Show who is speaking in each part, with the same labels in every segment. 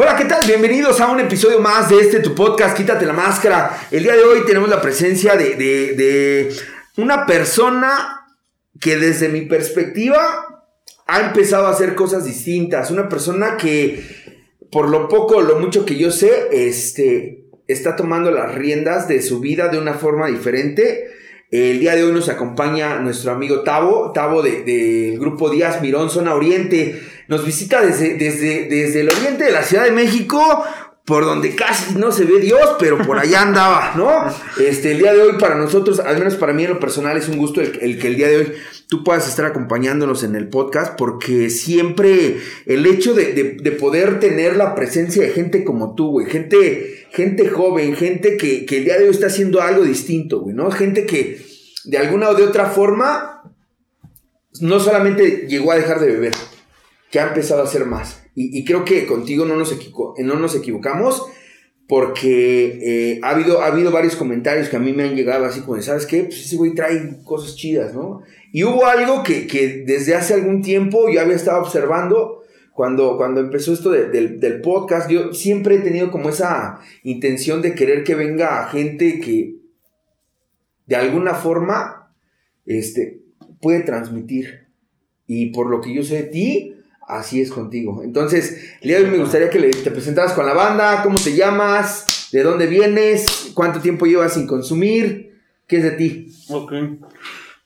Speaker 1: Hola, ¿qué tal? Bienvenidos a un episodio más de este tu podcast, Quítate la Máscara. El día de hoy tenemos la presencia de, de, una persona que desde mi perspectiva ha empezado a hacer cosas distintas. Una persona que, por lo poco lo mucho que yo sé, este, está tomando las riendas de su vida de una forma diferente. El día de hoy nos acompaña nuestro amigo Tavo, Tavo del de, grupo Díaz Mirón, Zona Oriente. Nos visita desde, desde, desde el oriente de la Ciudad de México, por donde casi no se ve Dios, pero por allá andaba, ¿no? Este, el día de hoy para nosotros, al menos para mí en lo personal, es un gusto el, el, que el día de hoy tú puedas estar acompañándonos en el podcast, porque siempre el hecho de, de, de poder tener la presencia de gente como tú, güey, gente, gente joven, gente que, que el día de hoy está haciendo algo distinto, güey, ¿no? Gente que de alguna o de otra forma no solamente llegó a dejar de beber, que ha empezado a hacer más. Y, creo que contigo no nos, equivo no nos equivocamos porque eh, ha, habido, ha habido varios comentarios que a mí me han llegado así como, ¿sabes qué? Pues ese güey trae cosas chidas, ¿no? Y hubo algo que, que desde hace algún tiempo yo había estado observando. Cuando, cuando empezó esto de, de, del podcast, yo siempre he tenido como esa intención de querer que venga gente que de alguna forma este, puede transmitir. Y por lo que yo sé de ti, así es contigo. Entonces, hoy me gustaría que te presentaras con la banda, cómo te llamas, de dónde vienes, cuánto tiempo llevas sin consumir, qué es de ti.
Speaker 2: Ok.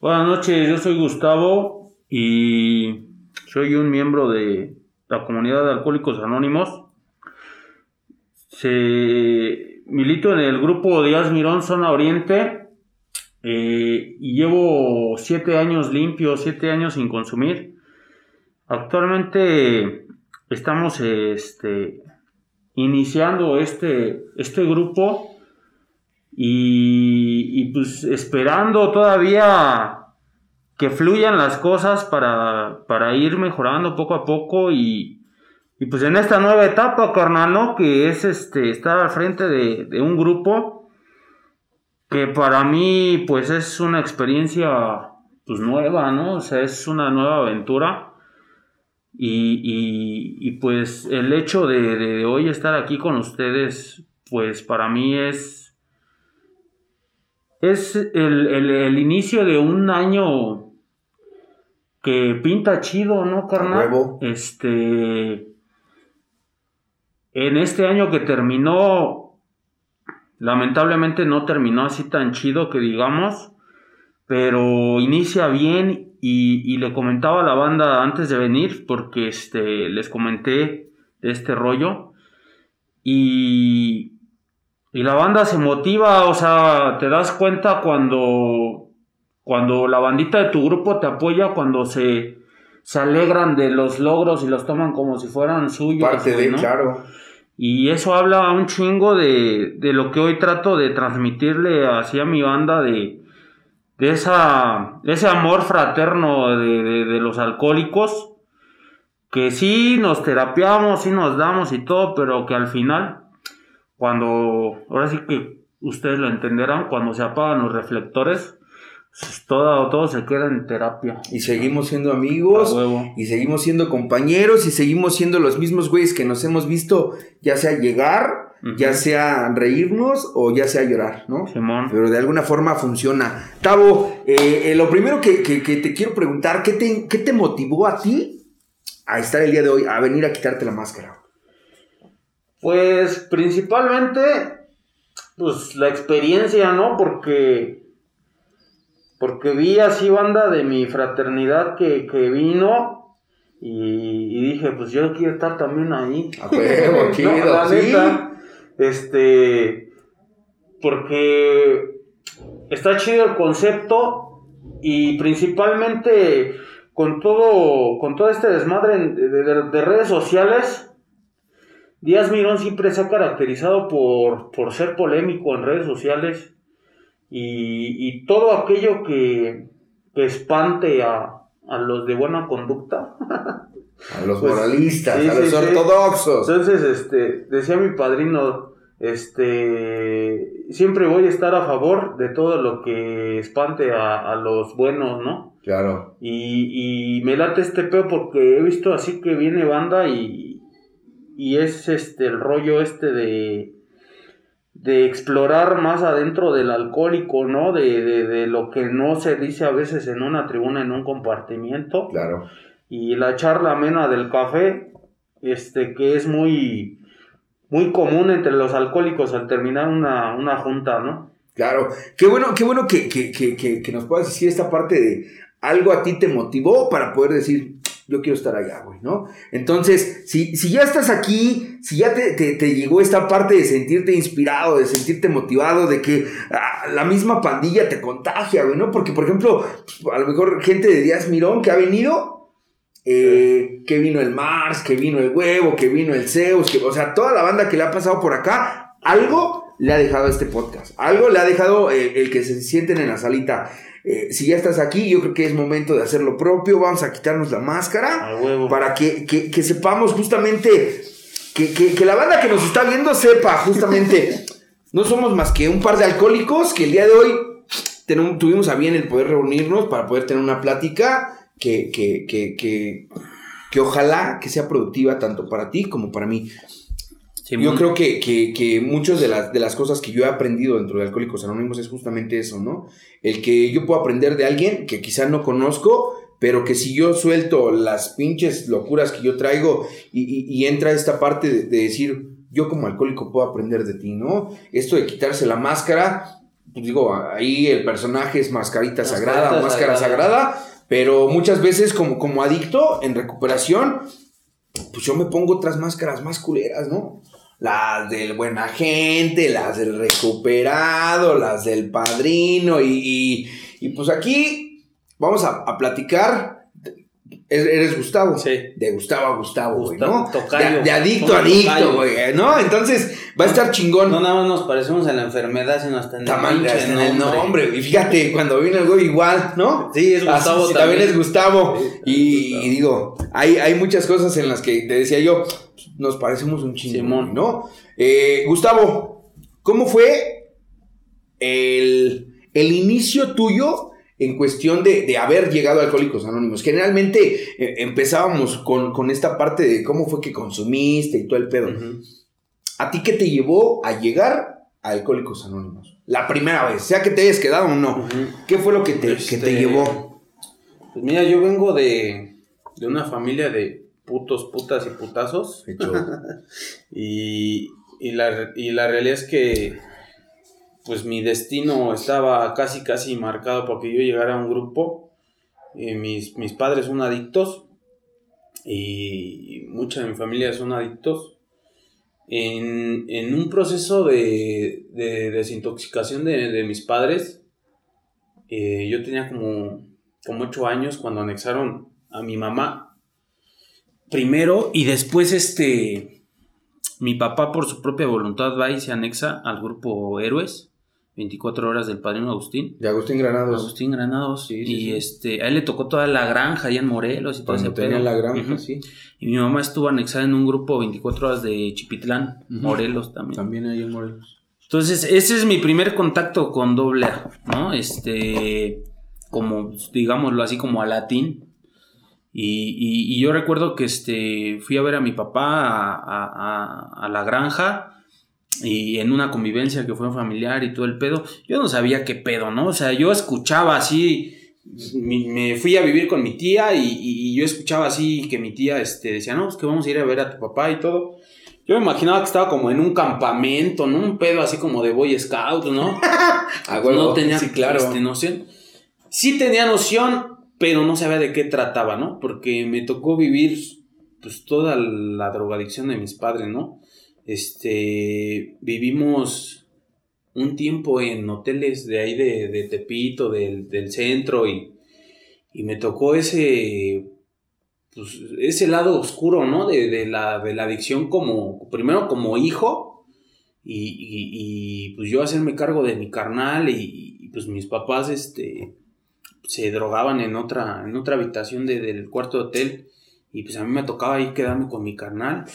Speaker 2: Buenas noches, yo soy Gustavo y soy un miembro de la comunidad de Alcohólicos Anónimos. Se milito en el grupo Díaz Mirón Zona Oriente eh, y llevo siete años limpios, siete años sin consumir. Actualmente estamos este, iniciando este, este grupo y, pues esperando todavía que fluyan las cosas para, para ir mejorando poco a poco y, y, pues en esta nueva etapa, carnal, ¿no? Que es este, estar al frente de, de un grupo que para mí pues es una experiencia pues nueva, ¿no? O sea, es una nueva aventura. Y, y, y pues el hecho de, de, de, hoy estar aquí con ustedes, pues para mí es, es el, el, el inicio de un año que pinta chido, ¿no, carnal?
Speaker 1: Nuevo.
Speaker 2: Este, en este año que terminó, lamentablemente no terminó así tan chido que digamos, pero inicia bien y, y, le comentaba a la banda antes de venir, porque este, les comenté de este rollo. Y, y la banda se motiva, o sea, te das cuenta cuando, cuando la bandita de tu grupo te apoya, cuando se, se alegran de los logros y los toman como si fueran suyos.
Speaker 1: Parte de, ¿no? claro.
Speaker 2: Y eso habla un chingo de, de lo que hoy trato de transmitirle hacia mi banda de de, esa, ese amor fraterno de, de, de, los alcohólicos, que sí nos terapiamos, sí nos damos y todo, pero que al final, cuando, ahora sí que ustedes lo entenderán, cuando se apagan los reflectores, pues todo, todo se queda en terapia.
Speaker 1: Y seguimos siendo amigos, y seguimos siendo compañeros, y seguimos siendo los mismos güeyes que nos hemos visto, ya sea llegar, Uh -huh. ya sea reírnos o ya sea llorar, ¿no?
Speaker 2: Simón.
Speaker 1: Pero de alguna forma funciona. Tavo, eh, eh, lo primero que, que, que, te quiero preguntar, ¿qué te, ¿qué te motivó a ti a estar el día de hoy, a venir a quitarte la máscara?
Speaker 2: Pues principalmente, pues la experiencia, ¿no? Porque, porque vi así banda de mi fraternidad que, que vino y, y, dije, pues yo quiero estar también ahí.
Speaker 1: A huevo, chido,
Speaker 2: no, la
Speaker 1: ¿sí?
Speaker 2: neta, este, porque está chido el concepto y principalmente con todo, con todo este desmadre de, de, de redes sociales, Díaz Mirón siempre se ha caracterizado por, por ser polémico en redes sociales y, y todo aquello que, que espante a, a los de buena conducta.
Speaker 1: A los pues, moralistas, sí, a los sí, ortodoxos.
Speaker 2: Entonces, este, decía mi padrino, este, siempre voy a estar a favor de todo lo que espante a, a los buenos, ¿no?
Speaker 1: Claro.
Speaker 2: Y, y, me late este peo porque he visto así que viene banda y, y es este el rollo este de de explorar más adentro del alcohólico, ¿no? De, de, de, lo que no se dice a veces en una tribuna, en un compartimiento.
Speaker 1: Claro.
Speaker 2: Y la charla amena del café, este, que es muy, muy común entre los alcohólicos al terminar una, una junta, ¿no?
Speaker 1: Claro. Qué bueno, qué bueno que, que, que, que, nos puedas decir esta parte de algo a ti te motivó para poder decir, yo quiero estar allá, güey, ¿no? Entonces, si, si ya estás aquí, si ya te, te, llegó esta parte de sentirte inspirado, de sentirte motivado, de que ah, la misma pandilla te contagia, güey, ¿no? Porque, por ejemplo, a lo mejor gente de Díaz Mirón que ha venido, eh, que vino el Mars, que vino el Huevo, que vino el Zeus, que, o sea, toda la banda que le ha pasado por acá, algo le ha dejado este podcast, algo le ha dejado eh, el que se sienten en la salita. Eh, si ya estás aquí, yo creo que es momento de hacer lo propio. Vamos a quitarnos la máscara para que, que, sepamos justamente que, que, la banda que nos está viendo sepa justamente. no somos más que un par de alcohólicos que el día de hoy tuvimos a bien el poder reunirnos para poder tener una plática que, que, que, que, que ojalá que sea productiva tanto para ti como para mí yo creo que, que, que muchas de las, de las cosas que yo he aprendido dentro de Alcohólicos Anónimos es justamente eso, ¿no? El que yo puedo aprender de alguien que quizá no conozco, pero que si yo suelto las pinches locuras que yo traigo y, y, entra esta parte de, decir, yo como alcohólico puedo aprender de ti, ¿no? Esto de quitarse la máscara, pues digo, ahí el personaje es mascarita sagrada, máscara sagrada, pero muchas veces como, como adicto en recuperación, pues yo me pongo otras máscaras más culeras, ¿no? las del buen agente, las del recuperado, las del padrino y, y, pues aquí vamos a, a, platicar. Eres Gustavo.
Speaker 2: Sí.
Speaker 1: De Gustavo a Gustavo, güey, ¿no? de, adicto a adicto, güey, ¿no? Entonces va a estar chingón.
Speaker 2: No nada más nos parecemos a la enfermedad, sino hasta en,
Speaker 1: el, en el nombre. Y fíjate, cuando viene el güey igual, ¿no?
Speaker 2: Sí, es Gustavo
Speaker 1: también. también. es Gustavo. y, y, digo, hay, hay muchas cosas en las que te decía yo, nos parecemos un chingón, ¿no? Eh, Gustavo, ¿cómo fue el, inicio tuyo en cuestión de, haber llegado a Alcohólicos Anónimos? Generalmente eh, empezábamos con, esta parte de cómo fue que consumiste y todo el pedo. ¿A ti qué te llevó a llegar a Alcohólicos Anónimos? La primera vez, sea que te hayas quedado o no. ¿Qué fue lo que te, que te este, llevó?
Speaker 2: Pues mira, yo vengo de, de una familia de putos, putas y putazos. y, y, la, y la realidad es que pues mi destino estaba casi casi marcado porque yo llegara a un grupo. y mis, mis padres son adictos y mucha de mi familia son adictos. En, en un proceso de, de desintoxicación de, de, mis padres, eh, yo tenía como, como 8 años cuando anexaron a mi mamá primero y después este mi papá por su propia voluntad va y se anexa al grupo Héroes 24 horas del padrino Agustín.
Speaker 1: De Agustín Granados.
Speaker 2: Agustín Granados. Sí, y este, a él le tocó toda la granja allá en Morelos y todo ese
Speaker 1: tenía la granja, sí.
Speaker 2: Y mi mamá estuvo anexada en un grupo 24 horas de Chipitlán, Morelos también.
Speaker 1: También ahí en Morelos.
Speaker 2: Entonces, ese es mi primer contacto con doble A, ¿no? Este, como, digámoslo así, como a latín. Y, yo recuerdo que este, fui a ver a mi papá a, la granja y en una convivencia que fue familiar y todo el pedo, yo no sabía qué pedo, ¿no? O sea, yo escuchaba así, me fui a vivir con mi tía y, yo escuchaba así que mi tía este, decía, no, pues que vamos a ir a ver a tu papá y todo. Yo me imaginaba que estaba como en un campamento, ¿no? Un pedo así como de Boy Scout, ¿no? no tenía sí, claro. Este, noción. Sí tenía noción, pero no sabía de qué trataba, ¿no? Porque me tocó vivir pues toda la drogadicción de mis padres, ¿no? Este, vivimos un tiempo en hoteles de ahí de, Tepito, del, centro, y, y, me tocó ese, pues, ese lado oscuro, ¿no? De, la, de la adicción como, primero como hijo, y, y, pues yo hacerme cargo de mi carnal, y, pues mis papás, este, se drogaban en otra, en otra habitación del cuarto de hotel y pues a mí me tocaba ahí quedarme con mi carnal.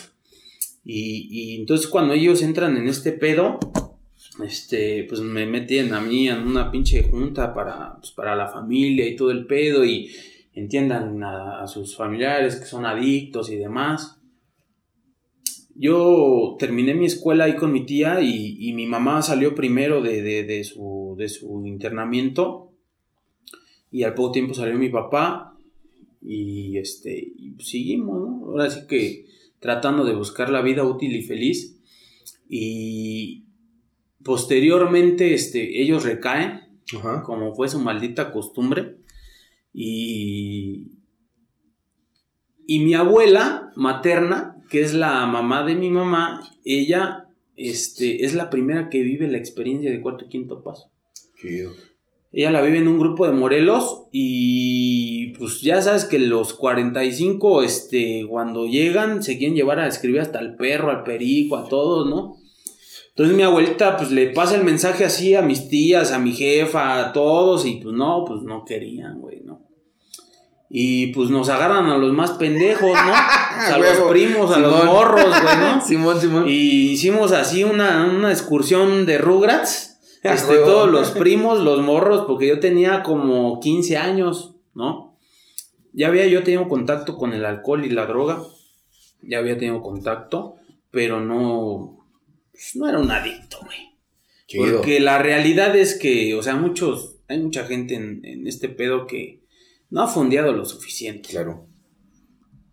Speaker 2: Y, y entonces cuando ellos entran en este pedo, este, pues me meten a mí en una pinche junta para, pues, para la familia y todo el pedo y entiendan a, sus familiares que son adictos y demás. yo terminé mi escuela ahí con mi tía y, mi mamá salió primero de, su, de su internamiento y al poco tiempo salió mi papá y este seguimos, ¿no? Ahora sí que tratando de buscar la vida útil y feliz y posteriormente este, ellos recaen como fue su maldita costumbre y y mi abuela materna que es la mamá de mi mamá, ella este, es la primera que vive la experiencia de cuarto y quinto paso. Ella la vive en un grupo de Morelos y pues ya sabes que los 45, este, cuando llegan, se quieren llevar a escribir hasta al perro, al perico, a todos, ¿no? Entonces mi abuelita pues le pasa el mensaje así a mis tías, a mi jefa, a todos y pues no, pues no querían, güey, ¿no? Y pues nos agarran a los más pendejos, ¿no? a los primos, a los morros, güey, ¿no?
Speaker 1: Simón, Simón.
Speaker 2: Y hicimos así una, excursión de Rugrats. Este, todos los primos, los morros, porque yo tenía como 15 años, ¿no? Ya había yo tenido contacto con el alcohol y la droga. Ya había tenido contacto, pero no. Pues, no era un adicto, güey. Porque la realidad es que, o sea, muchos. Hay mucha gente en, en este pedo que no ha fondeado lo suficiente.
Speaker 1: Claro.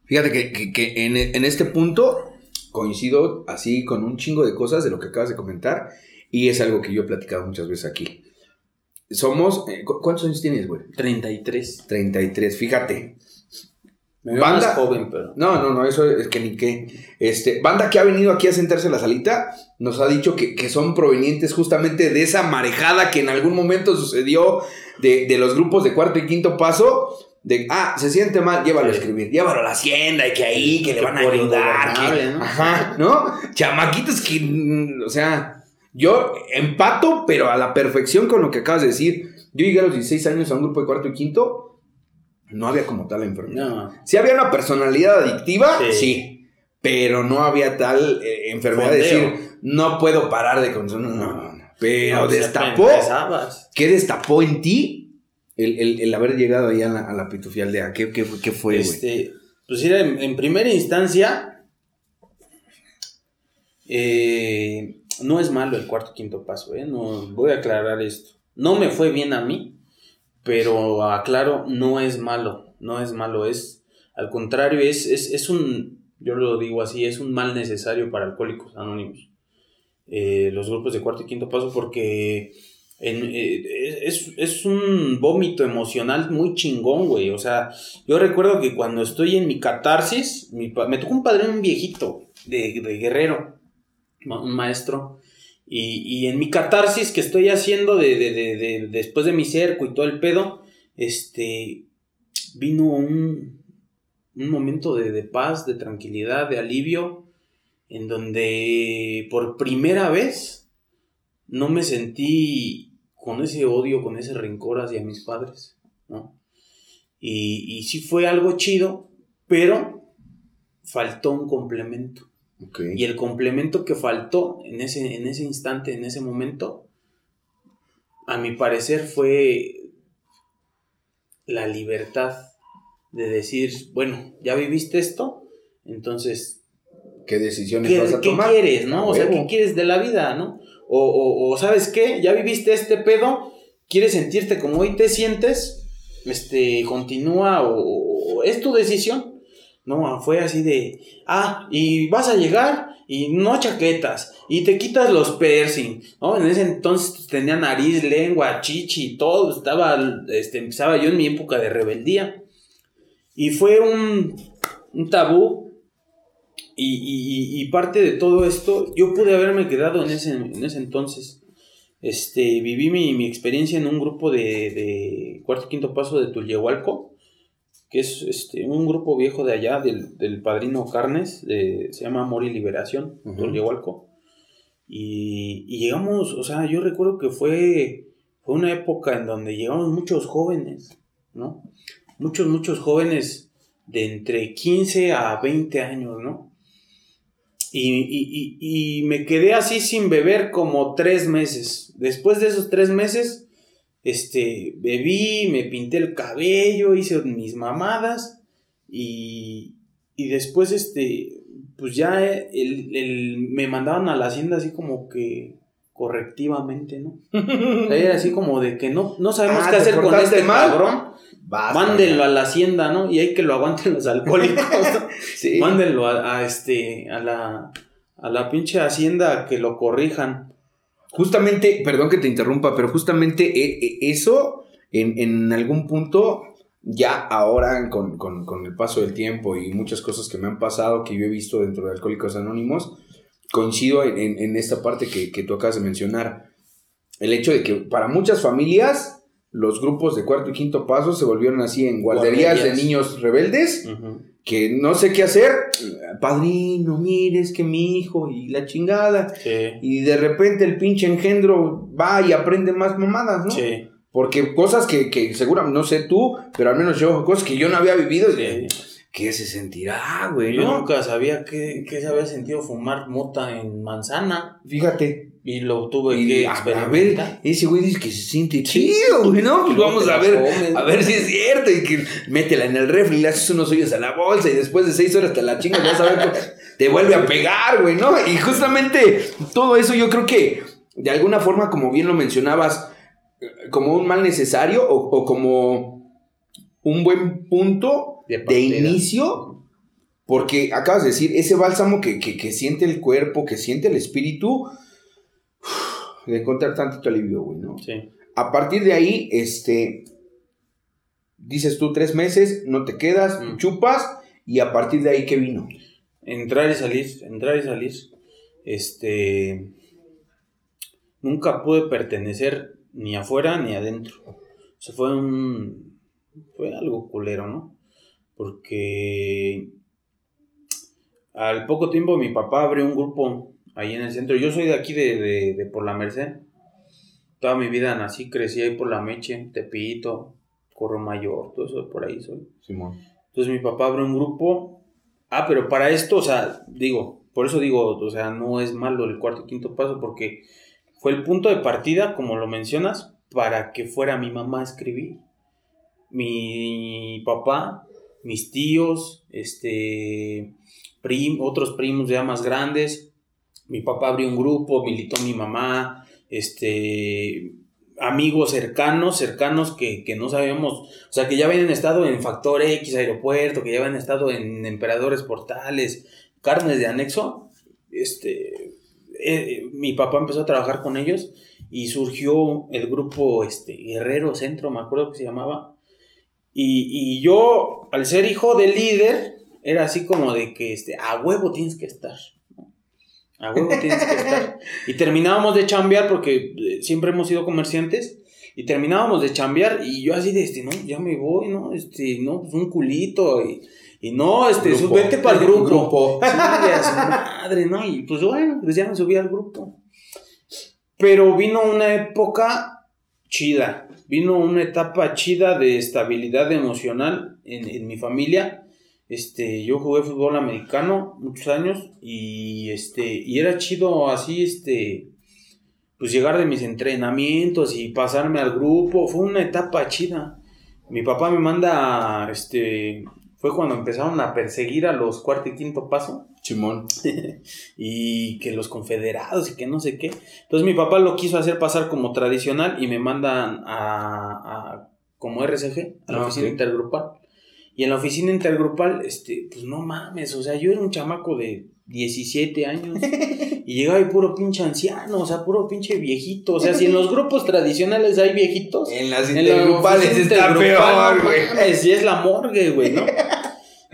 Speaker 1: Fíjate que, en, este punto coincido así con un chingo de cosas de lo que acabas de comentar y es algo que yo he platicado muchas veces aquí. Somos, eh, ¿cuántos años tienes, güey?
Speaker 2: 33.
Speaker 1: 33, fíjate.
Speaker 2: Me banda joven, pero.
Speaker 1: No, no, no, eso es que ni qué. Este, banda que ha venido aquí a sentarse en la salita nos ha dicho que, que son provenientes justamente de esa marejada que en algún momento sucedió de, los grupos de cuarto y quinto paso, de, ah, se siente mal, llévalo a escribir, llévalo a la hacienda y que ahí, que, le van a ayudar. ¿no? Ajá, ¿no? Chamaquitos que, mm, o sea, yo empato, pero a la perfección con lo que acabas de decir. Yo llegué a los 16 años a un grupo de cuarto y quinto, no había como tal enfermedad. No. Sí había una personalidad adictiva, sí, pero no había tal eh, enfermedad de decir, no puedo parar de consumir. No, no, pero destapó. ¿Qué destapó en ti el, haber llegado ahí a la, a pitufial de ¿Qué, qué, qué fue,
Speaker 2: este, Pues era en, primera instancia. Eh, no es malo el cuarto quinto paso, ¿eh? No, voy a aclarar esto. No me fue bien a mí, pero aclaro, no es malo. No es malo, es. Al contrario, es, es, es un. Yo lo digo así, es un mal necesario para alcohólicos anónimos. Eh, los grupos de cuarto y quinto paso porque eh, es, un vómito emocional muy chingón, güey. O sea, yo recuerdo que cuando estoy en mi catarsis, me tocó un padre, un viejito de, guerrero, un maestro. Y, en mi catarsis que estoy haciendo de, después de mi cerco y todo el pedo, este, vino un, un momento de, paz, de tranquilidad, de alivio en donde por primera vez no me sentí con ese odio, con ese rencor hacia mis padres, ¿no? Y, sí fue algo chido, pero faltó un complemento. Y el complemento que faltó en ese, en ese instante, en ese momento, a mi parecer fue la libertad de decir, bueno, ya viviste esto, entonces
Speaker 1: qué decisiones vas a tomar.
Speaker 2: ¿Qué quieres, no? O sea, ¿qué quieres de la vida, no? O, o, ¿sabes qué? Ya viviste este pedo, quieres sentirte como hoy te sientes, este, continúa o, es tu decisión. No, fue así de, ah, y vas a llegar y no chaquetas, y te quitas los piercing, ¿no? En ese entonces tenía nariz, lengua, chichi, todo, estaba, este, empezaba yo en mi época de rebeldía. Y fue un, un tabú y, parte de todo esto, yo pude haberme quedado en ese, en ese entonces. Este, viví mi, experiencia en un grupo de, cuarto y quinto paso de Tulyehualco, que es este, un grupo viejo de allá, del, padrino Carnes, se llama Amor y Liberación, uh Y, llegamos, o sea, yo recuerdo que fue, fue una época en donde llegamos muchos jóvenes, ¿no? Muchos, muchos jóvenes de entre 15 a 20 años, ¿no? Y, me quedé así sin beber como tres meses. Después de esos tres meses, este, bebí, me pinté el cabello, hice mis mamadas y, y después, este, pues ya el, el- me mandaban a la hacienda así como que correctivamente, ¿no? O sea, era así como de que no, no sabemos
Speaker 1: Ah,
Speaker 2: qué
Speaker 1: ¿te
Speaker 2: hacer con este
Speaker 1: mal?
Speaker 2: cabrón.
Speaker 1: Basta,
Speaker 2: Mándenlo a la hacienda, ¿no? Y hay que lo aguanten los alcohólicos. ¿no?
Speaker 1: Sí.
Speaker 2: Mándenlo a, a este, a la, a la pinche hacienda que lo corrijan.
Speaker 1: Justamente, perdón que te interrumpa, pero justamente e- e- eso en, en algún punto, ya ahora con, con- con el paso del tiempo y muchas cosas que me han pasado, que yo he visto dentro de Alcohólicos Anónimos, coincido en- en esta parte que, que tú acabas de mencionar. El hecho de que para muchas familias los grupos de cuarto y quinto paso se volvieron así en guarderías,
Speaker 2: Guarderías.
Speaker 1: de niños rebeldes que no sé qué hacer. Padrino, mire, es que mi hijo y la chingada.
Speaker 2: Sí,
Speaker 1: Y de repente el pinche engendro va y aprende más mamadas, ¿no?
Speaker 2: sí,
Speaker 1: Porque cosas que, que seguramente, no sé tú, pero al menos yo, cosas que yo no había vivido.
Speaker 2: sí.
Speaker 1: ¿Qué se sentirá, güey?
Speaker 2: Yo
Speaker 1: ¿no?
Speaker 2: nunca sabía que, que se había sentido fumar mota en manzana
Speaker 1: Fíjate.
Speaker 2: Y lo tuve
Speaker 1: Y
Speaker 2: que
Speaker 1: a, ver, ese güey dice que se siente chido, güey, ¿no? Pues vamos a ver,
Speaker 2: comes,
Speaker 1: a ver si es cierto. Y que métela en el refri, le haces unos hoyos a la bolsa y después de seis horas te la chingas, vas a ver te vuelve a pegar, güey, ¿no? Y justamente todo eso yo creo que de alguna forma, como bien lo mencionabas, como un mal necesario o, o como un buen punto
Speaker 2: De
Speaker 1: inicio. Porque acabas de decir, ese bálsamo que, que- que siente el cuerpo, que siente el espíritu, de encontrar tantito alivio, güey, ¿no?
Speaker 2: Sí,
Speaker 1: A partir de ahí, este, dices tú tres meses, no te quedas,
Speaker 2: Mm.
Speaker 1: chupas, y a partir de ahí, ¿qué vino?
Speaker 2: entrar y salir, entrar y salir. Este. Nunca pude pertenecer ni afuera ni adentro. O sea, fue un. Fue algo culero, ¿no? Porque. Al poco tiempo mi papá abrió un grupo ahí en el centro. Yo soy de aquí, de, de, de por la Merced. Toda mi vida nací, crecí ahí por la Meche, Tepito, Corro Mayor, todo eso por ahí soy.
Speaker 1: Simón.
Speaker 2: Entonces mi papá abrió un grupo. Ah, pero para esto, o sea, digo, por eso digo, o sea, no es malo el cuarto y quinto paso, porque fue el punto de partida, como lo mencionas, para que fuera mi mamá a escribir. Mi papá, mis tíos, este, prim- otros primos ya más grandes. Mi papá abrió un grupo, militó mi mamá, este, amigos cercanos, cercanos que, que no sabíamos, o sea, que ya habían estado en Factor X Aeropuerto, que ya habían estado en Emperadores Portales, carnes de anexo, este, eh, mi papá empezó a trabajar con ellos y surgió el grupo este, Guerrero Centro, me acuerdo que se llamaba, y, y yo, al ser hijo del líder, era así como de que, este, a huevo tienes que estar. A huevo tienes que estar. Y terminábamos de chambear porque eh, siempre hemos sido comerciantes. Y terminábamos de chambear y yo así de este, no, ya me voy, ¿no? Este, no, pues un culito y, y no, este,
Speaker 1: Grupo.
Speaker 2: vete para el grupo.
Speaker 1: Grupo.
Speaker 2: Su madre, ¿no? Y pues bueno, pues ya me subí al grupo. Pero vino una época chida, vino una etapa chida de estabilidad emocional en, en mi familia. Este, yo jugué fútbol americano muchos años y este, y era chido así, este, pues llegar de mis entrenamientos y pasarme al grupo, fue una etapa chida. Mi papá me manda, este, fue cuando empezaron a perseguir a los cuarto y quinto paso
Speaker 1: Simón.
Speaker 2: y que los confederados y que no sé qué. Entonces mi papá lo quiso hacer pasar como tradicional y me mandan a, a- como RCG, a la
Speaker 1: Ah,
Speaker 2: oficina intergrupal. Y en la oficina intergrupal, este, pues no mames, o sea, yo era un chamaco de 17 años y llegaba y puro pinche anciano, o sea, puro pinche viejito. O sea, si en los grupos tradicionales hay viejitos,
Speaker 1: En las
Speaker 2: en la
Speaker 1: intergrupales
Speaker 2: oficina
Speaker 1: está
Speaker 2: intergrupal,
Speaker 1: peor,
Speaker 2: no
Speaker 1: güey.
Speaker 2: mames, y es la morgue, güey, ¿no?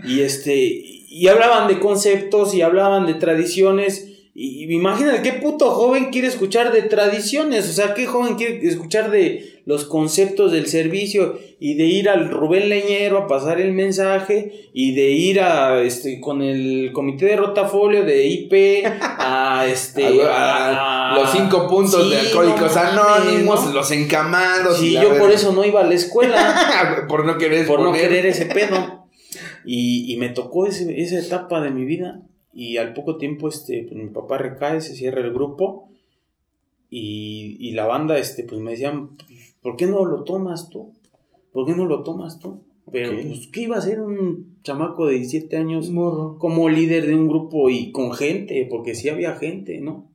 Speaker 2: Y este, y hablaban de conceptos y hablaban de tradiciones. Y, y imagínate qué puto joven quiere escuchar de tradiciones, o sea, qué joven quiere escuchar de los conceptos del servicio y de ir al Rubén Leñero a pasar el mensaje y de ir a este con el comité de rotafolio de IP a este
Speaker 1: A- a- los cinco puntos
Speaker 2: Sí,
Speaker 1: de Alcohólicos
Speaker 2: no
Speaker 1: Anónimos,
Speaker 2: ¿no?
Speaker 1: los encamados. y
Speaker 2: Sí,
Speaker 1: la
Speaker 2: yo por eso no iba a la escuela.
Speaker 1: por no querer
Speaker 2: por no querer ese pedo. Y, y me tocó ese- esa etapa de mi vida. Y al poco tiempo, este, pues, mi papá recae, se cierra el grupo. Y, y la banda, este, pues me decían, ¿por qué no lo tomas tú? ¿Por qué no lo tomas tú? Pero,
Speaker 1: Ok.
Speaker 2: pues, ¿qué iba a hacer un chamaco de 17 años
Speaker 1: Morro.
Speaker 2: como líder de un grupo y con gente? Porque sí había gente, ¿no?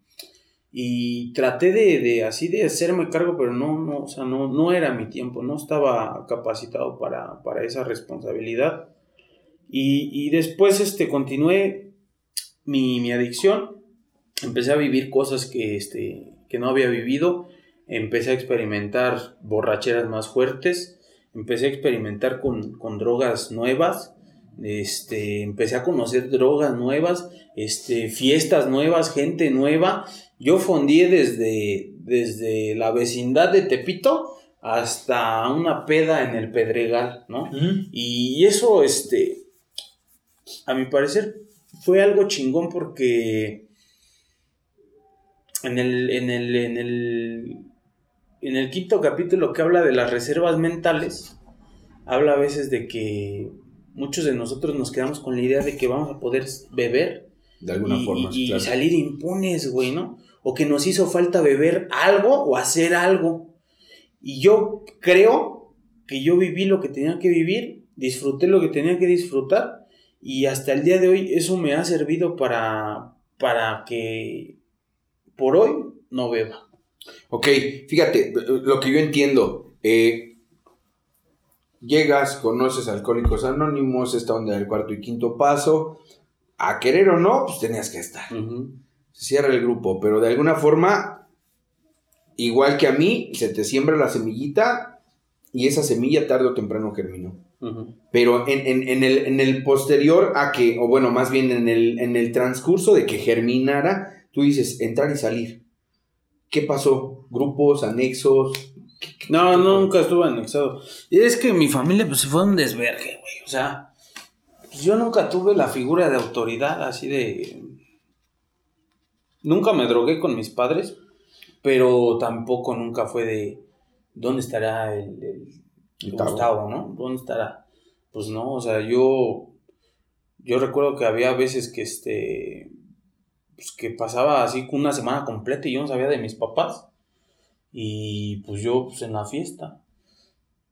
Speaker 2: Y traté de, de así de hacerme cargo, pero no, no, o sea, no, no era mi tiempo, no estaba capacitado para, para esa responsabilidad. Y, y después este, continué mi, mi adicción, empecé a vivir cosas que, este, que no había vivido, empecé a experimentar borracheras más fuertes, empecé a experimentar con, con drogas nuevas, este, empecé a conocer drogas nuevas, este, fiestas nuevas, gente nueva. Yo fondié desde, desde la vecindad de Tepito hasta una peda en el Pedregal, ¿no? Y eso, este, a mi parecer, fue algo chingón porque en el, en el, en el, en el quinto capítulo que habla de las reservas mentales, habla a veces de que muchos de nosotros nos quedamos con la idea de que vamos a poder beber
Speaker 1: De alguna
Speaker 2: y,
Speaker 1: forma,
Speaker 2: y-
Speaker 1: claro.
Speaker 2: salir impunes, güey, ¿no? O que nos hizo falta beber algo o hacer algo. Y yo creo que yo viví lo que tenía que vivir, disfruté lo que tenía que disfrutar y hasta el día de hoy eso me ha servido para, para que por hoy no beba.
Speaker 1: Ok, fíjate, lo que yo entiendo, eh, llegas, conoces a Alcohólicos Anónimos, esta onda del cuarto y quinto paso, a querer o no, pues tenías que estar. Se cierra el grupo, pero de alguna forma, igual que a mí, se te siembra la semillita y esa semilla tarde o temprano germinó. Pero en, en- en el, en el posterior a que, o bueno, más bien en el, en el transcurso de que germinara, tú dices entrar y salir. ¿Qué pasó? ¿Grupos, anexos? ¿Qué- qué-
Speaker 2: No,
Speaker 1: qué-
Speaker 2: nunca estuve anexado. Y es que mi familia pues fue un desvergue, güey. O sea, yo nunca tuve la figura de autoridad así de... Nunca me drogué con mis padres, pero tampoco nunca fue de... ¿Dónde estará el
Speaker 1: Gustavo.
Speaker 2: Gustavo, no? ¿Dónde estará? Pues no, o sea, yo... Yo recuerdo que había veces que este... Pues que pasaba así una semana completa y yo no sabía de mis papás. Y pues yo, pues en la fiesta.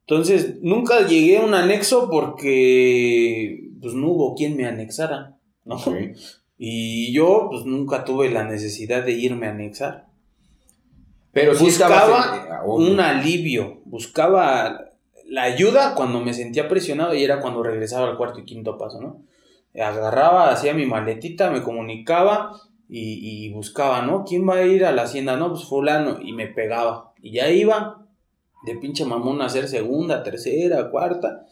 Speaker 2: Entonces, nunca llegué a un anexo porque pues no hubo quien me anexara, ¿no? Y yo, pues nunca tuve la necesidad de irme a anexar.
Speaker 1: Pero sí
Speaker 2: buscaba
Speaker 1: estabas en-
Speaker 2: un alivio, buscaba la ayuda cuando me sentía presionado y era cuando regresaba al cuarto y quinto paso, ¿no? Agarraba, hacía mi maletita, me comunicaba y, buscaba, ¿no? ¿Quién va a ir a la hacienda? No, pues fulano, y me pegaba. Y ya iba de pinche mamón a hacer segunda, tercera, cuarta,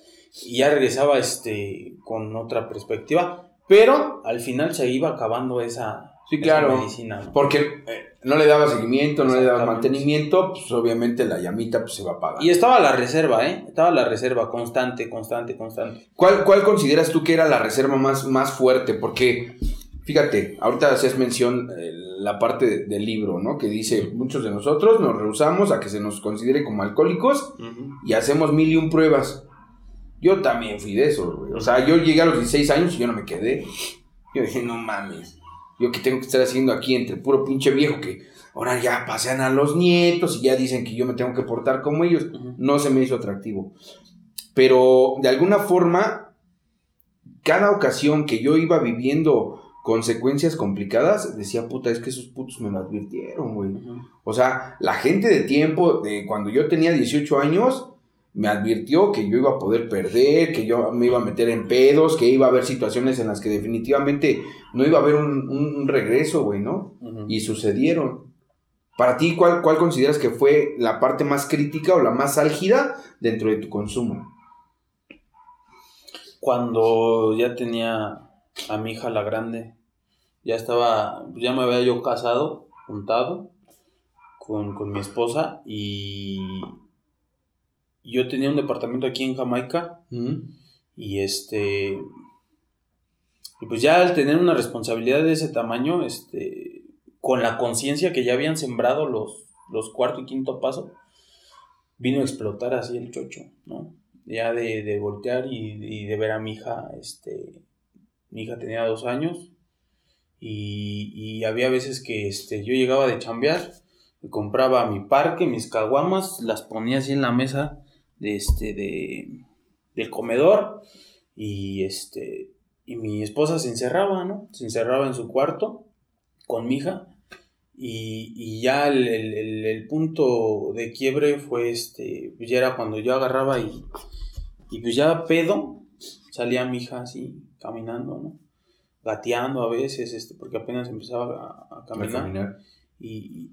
Speaker 2: y ya regresaba este con otra perspectiva. Pero al final se iba acabando esa,
Speaker 1: Sí, claro.
Speaker 2: medicina, ¿no?
Speaker 1: Porque eh, no le daba seguimiento, no le daba mantenimiento, pues obviamente la llamita pues, se va a apagar.
Speaker 2: Y estaba la reserva, ¿eh? Estaba la reserva constante, constante, constante.
Speaker 1: ¿Cuál, ¿Cuál consideras tú que era la reserva más, más fuerte? Porque, fíjate, ahorita hacías mención eh, la parte de- del libro, ¿no? Que dice, muchos de nosotros nos rehusamos a que se nos considere como alcohólicos y hacemos mil y un pruebas. Yo también fui de esos, güey. O sea, yo llegué a los 16 años y yo no me quedé. Yo dije, no mames. Yo que tengo que estar haciendo aquí entre puro pinche viejo que ahora ya pasean a los nietos y ya dicen que yo me tengo que portar como ellos. No se me hizo atractivo. Pero de alguna forma, cada ocasión que yo iba viviendo consecuencias complicadas, decía, puta, es que esos putos me lo advirtieron, güey. O sea, la gente de tiempo, de cuando yo tenía 18 años, me advirtió que yo iba a poder perder, que yo me iba a meter en pedos, que iba a haber situaciones en las que definitivamente no iba a haber un, un- un regreso, güey, ¿no? Y sucedieron. Para ti, ¿cuál, ¿cuál consideras que fue la parte más crítica o la más álgida dentro de tu consumo?
Speaker 2: Cuando ya tenía a mi hija la grande, ya estaba, ya me había yo casado, juntado con, con mi esposa y yo tenía un departamento aquí en Jamaica y este y pues ya al tener una responsabilidad de ese tamaño, este con la conciencia que ya habían sembrado los, los cuarto y quinto paso, vino a explotar así el chocho, ¿no? Ya de, de voltear y, y de ver a mi hija, este, mi hija tenía dos años y, y había veces que este, yo llegaba de chambear, compraba mi parque, mis caguamas, las ponía así en la mesa de este, de, del comedor y este y mi esposa se encerraba, ¿no? Se encerraba en su cuarto con mi hija y, y ya el, el- el punto de quiebre fue este, pues ya era cuando yo agarraba y, y pues ya pedo, salía mi hija así caminando, ¿no? Gateando a veces, este, porque apenas empezaba a, caminar
Speaker 1: caminar.
Speaker 2: y,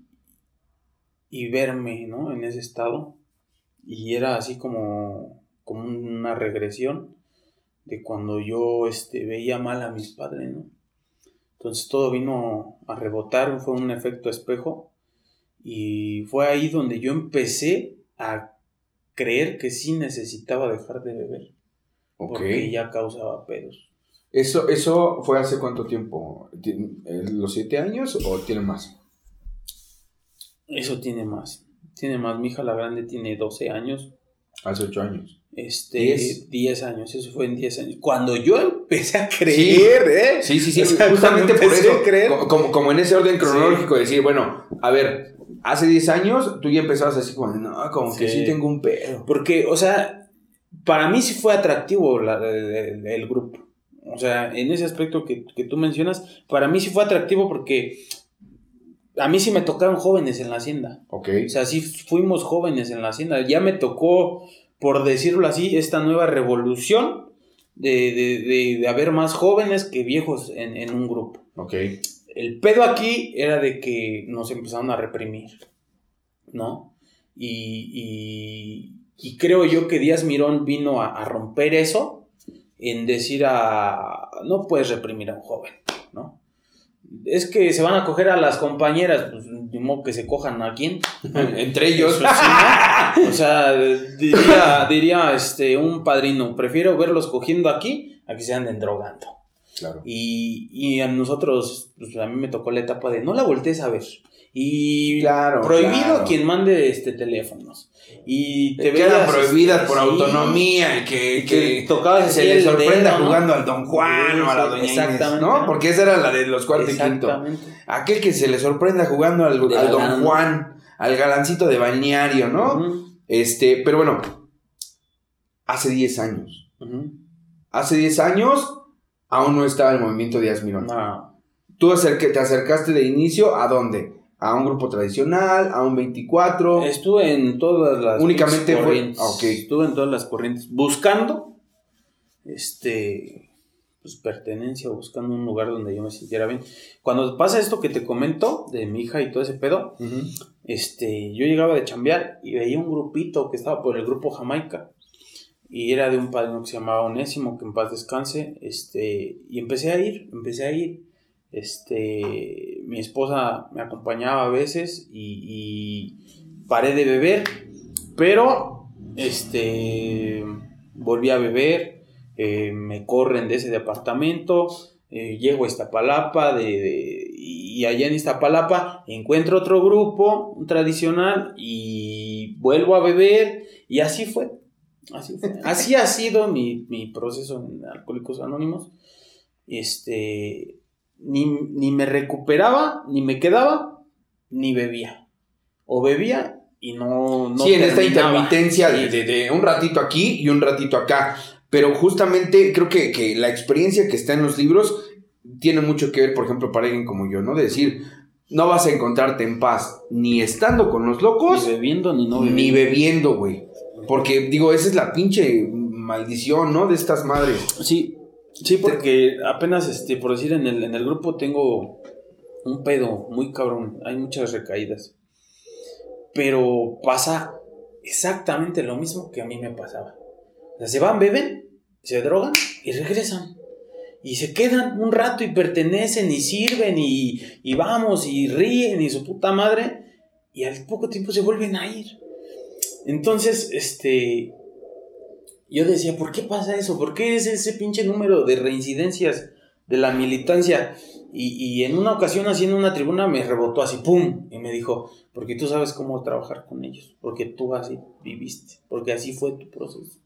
Speaker 2: y verme, ¿no? En ese estado. Y era así como, como una regresión de cuando yo este, veía mal a mis padres, ¿no? Entonces todo vino a rebotar, fue un efecto espejo. Y fue ahí donde yo empecé a creer que sí necesitaba dejar de beber. Porque ya causaba pedos.
Speaker 1: ¿Eso, ¿Eso fue hace cuánto tiempo? ¿Tien- eh, ¿Los siete años o tiene más?
Speaker 2: Eso tiene más. Tiene más. Mi hija la grande tiene 12 años.
Speaker 1: Hace ocho años.
Speaker 2: Este,
Speaker 1: Diez.
Speaker 2: 10 años, eso fue en 10 años. Cuando yo empecé a creer, ¿eh?
Speaker 1: Sí, sí, sí.
Speaker 2: O sea,
Speaker 1: justamente por eso.
Speaker 2: a creer.
Speaker 1: co- Como, como en ese orden cronológico, decir, bueno, a ver, hace 10 años tú ya empezabas así como, no, como que
Speaker 2: Sí.
Speaker 1: sí tengo un pedo.
Speaker 2: Porque, o sea, para mí sí fue atractivo la- el- el grupo. O sea, en ese aspecto que, que tú mencionas, para mí sí fue atractivo porque a mí sí me tocaron jóvenes en la hacienda.
Speaker 1: Ok.
Speaker 2: O sea, sí fuimos jóvenes en la hacienda. Ya me tocó, por decirlo así, esta nueva revolución de, de, de, de haber más jóvenes que viejos en, en un grupo.
Speaker 1: Ok.
Speaker 2: El pedo aquí era de que nos empezaron a reprimir, ¿no? Y, y- y creo yo que Díaz Mirón vino a, a romper eso en decir a... No puedes reprimir a un joven, ¿no? Es que se van a coger a las compañeras, pues de modo que se cojan a quién.
Speaker 1: Entre ellos.
Speaker 2: Sí, ¿no? O sea, diría, diría este, un padrino, prefiero verlos cogiendo aquí a que se anden drogando.
Speaker 1: Claro.
Speaker 2: Y, y a nosotros, pues a mí me tocó la etapa de no la voltees a ver. Y
Speaker 1: Claro,
Speaker 2: prohibido
Speaker 1: claro.
Speaker 2: quien mande este teléfonos. Y te
Speaker 1: quedan
Speaker 2: veías,
Speaker 1: prohibidas
Speaker 2: este,
Speaker 1: por
Speaker 2: sí,
Speaker 1: autonomía que,
Speaker 2: que
Speaker 1: que
Speaker 2: tocabas
Speaker 1: se le sorprenda
Speaker 2: dedo, ¿no?
Speaker 1: jugando al Don Juan o a la
Speaker 2: Sí,
Speaker 1: Doña Inés,
Speaker 2: exactamente.
Speaker 1: ¿no? Porque esa era la de los cuartos y quinto. Aquel que se le sorprenda jugando al, Don. Juan, al galancito de balneario, ¿no? Este, pero bueno, hace 10 años. Hace 10 años aún no estaba el movimiento de Mirón.
Speaker 2: No.
Speaker 1: ¿Tú acerque- te acercaste de inicio a dónde? ¿A un grupo tradicional? ¿A un 24?
Speaker 2: Estuve en todas las
Speaker 1: Únicamente fue-
Speaker 2: corrientes.
Speaker 1: ah, ok.
Speaker 2: Estuve en todas las corrientes buscando este pues pertenencia buscando un lugar donde yo me sintiera bien. Cuando pasa esto que te comento de mi hija y todo ese pedo, este yo llegaba de chambear y veía un grupito que estaba por el grupo Jamaica y era de un padrino que se llamaba Onésimo, que en paz descanse, este y empecé a ir, empecé a ir. Este, mi esposa me acompañaba a veces y, y paré de beber, pero este volví a beber, eh, me corren de ese departamento, eh, llego a Iztapalapa de, de- y allá en Iztapalapa encuentro otro grupo tradicional y vuelvo a beber y así fue. Así, fue. así ha sido mi, mi proceso en Alcohólicos Anónimos. Este, ni, ni me recuperaba, ni me quedaba, ni bebía. O bebía y no... no
Speaker 1: sí, en esta intermitencia
Speaker 2: Sí.
Speaker 1: de, de- de un ratito aquí y un ratito acá. Pero justamente creo que, que la experiencia que está en los libros tiene mucho que ver, por ejemplo, para alguien como yo, ¿no? De decir, no vas a encontrarte en paz ni estando con los locos,
Speaker 2: Ni bebiendo ni no
Speaker 1: ni
Speaker 2: bebiendo.
Speaker 1: bebiendo, güey. Porque, digo, esa es la pinche maldición, ¿no? De estas madres.
Speaker 2: Sí, sí, porque apenas, este, por decir, en el, en el grupo tengo un pedo muy cabrón. Hay muchas recaídas. Pero pasa exactamente lo mismo que a mí me pasaba. O sea, se van, beben, se drogan y regresan. Y se quedan un rato y pertenecen y sirven y, y vamos y ríen y su puta madre. Y al poco tiempo se vuelven a ir. Entonces, este, yo decía, ¿por qué pasa eso? ¿Por qué es ese pinche número de reincidencias de la militancia? Y, y en una ocasión, así en una tribuna, me rebotó así, ¡pum! Y me dijo, porque tú sabes cómo trabajar con ellos, porque tú así viviste, porque así fue tu proceso.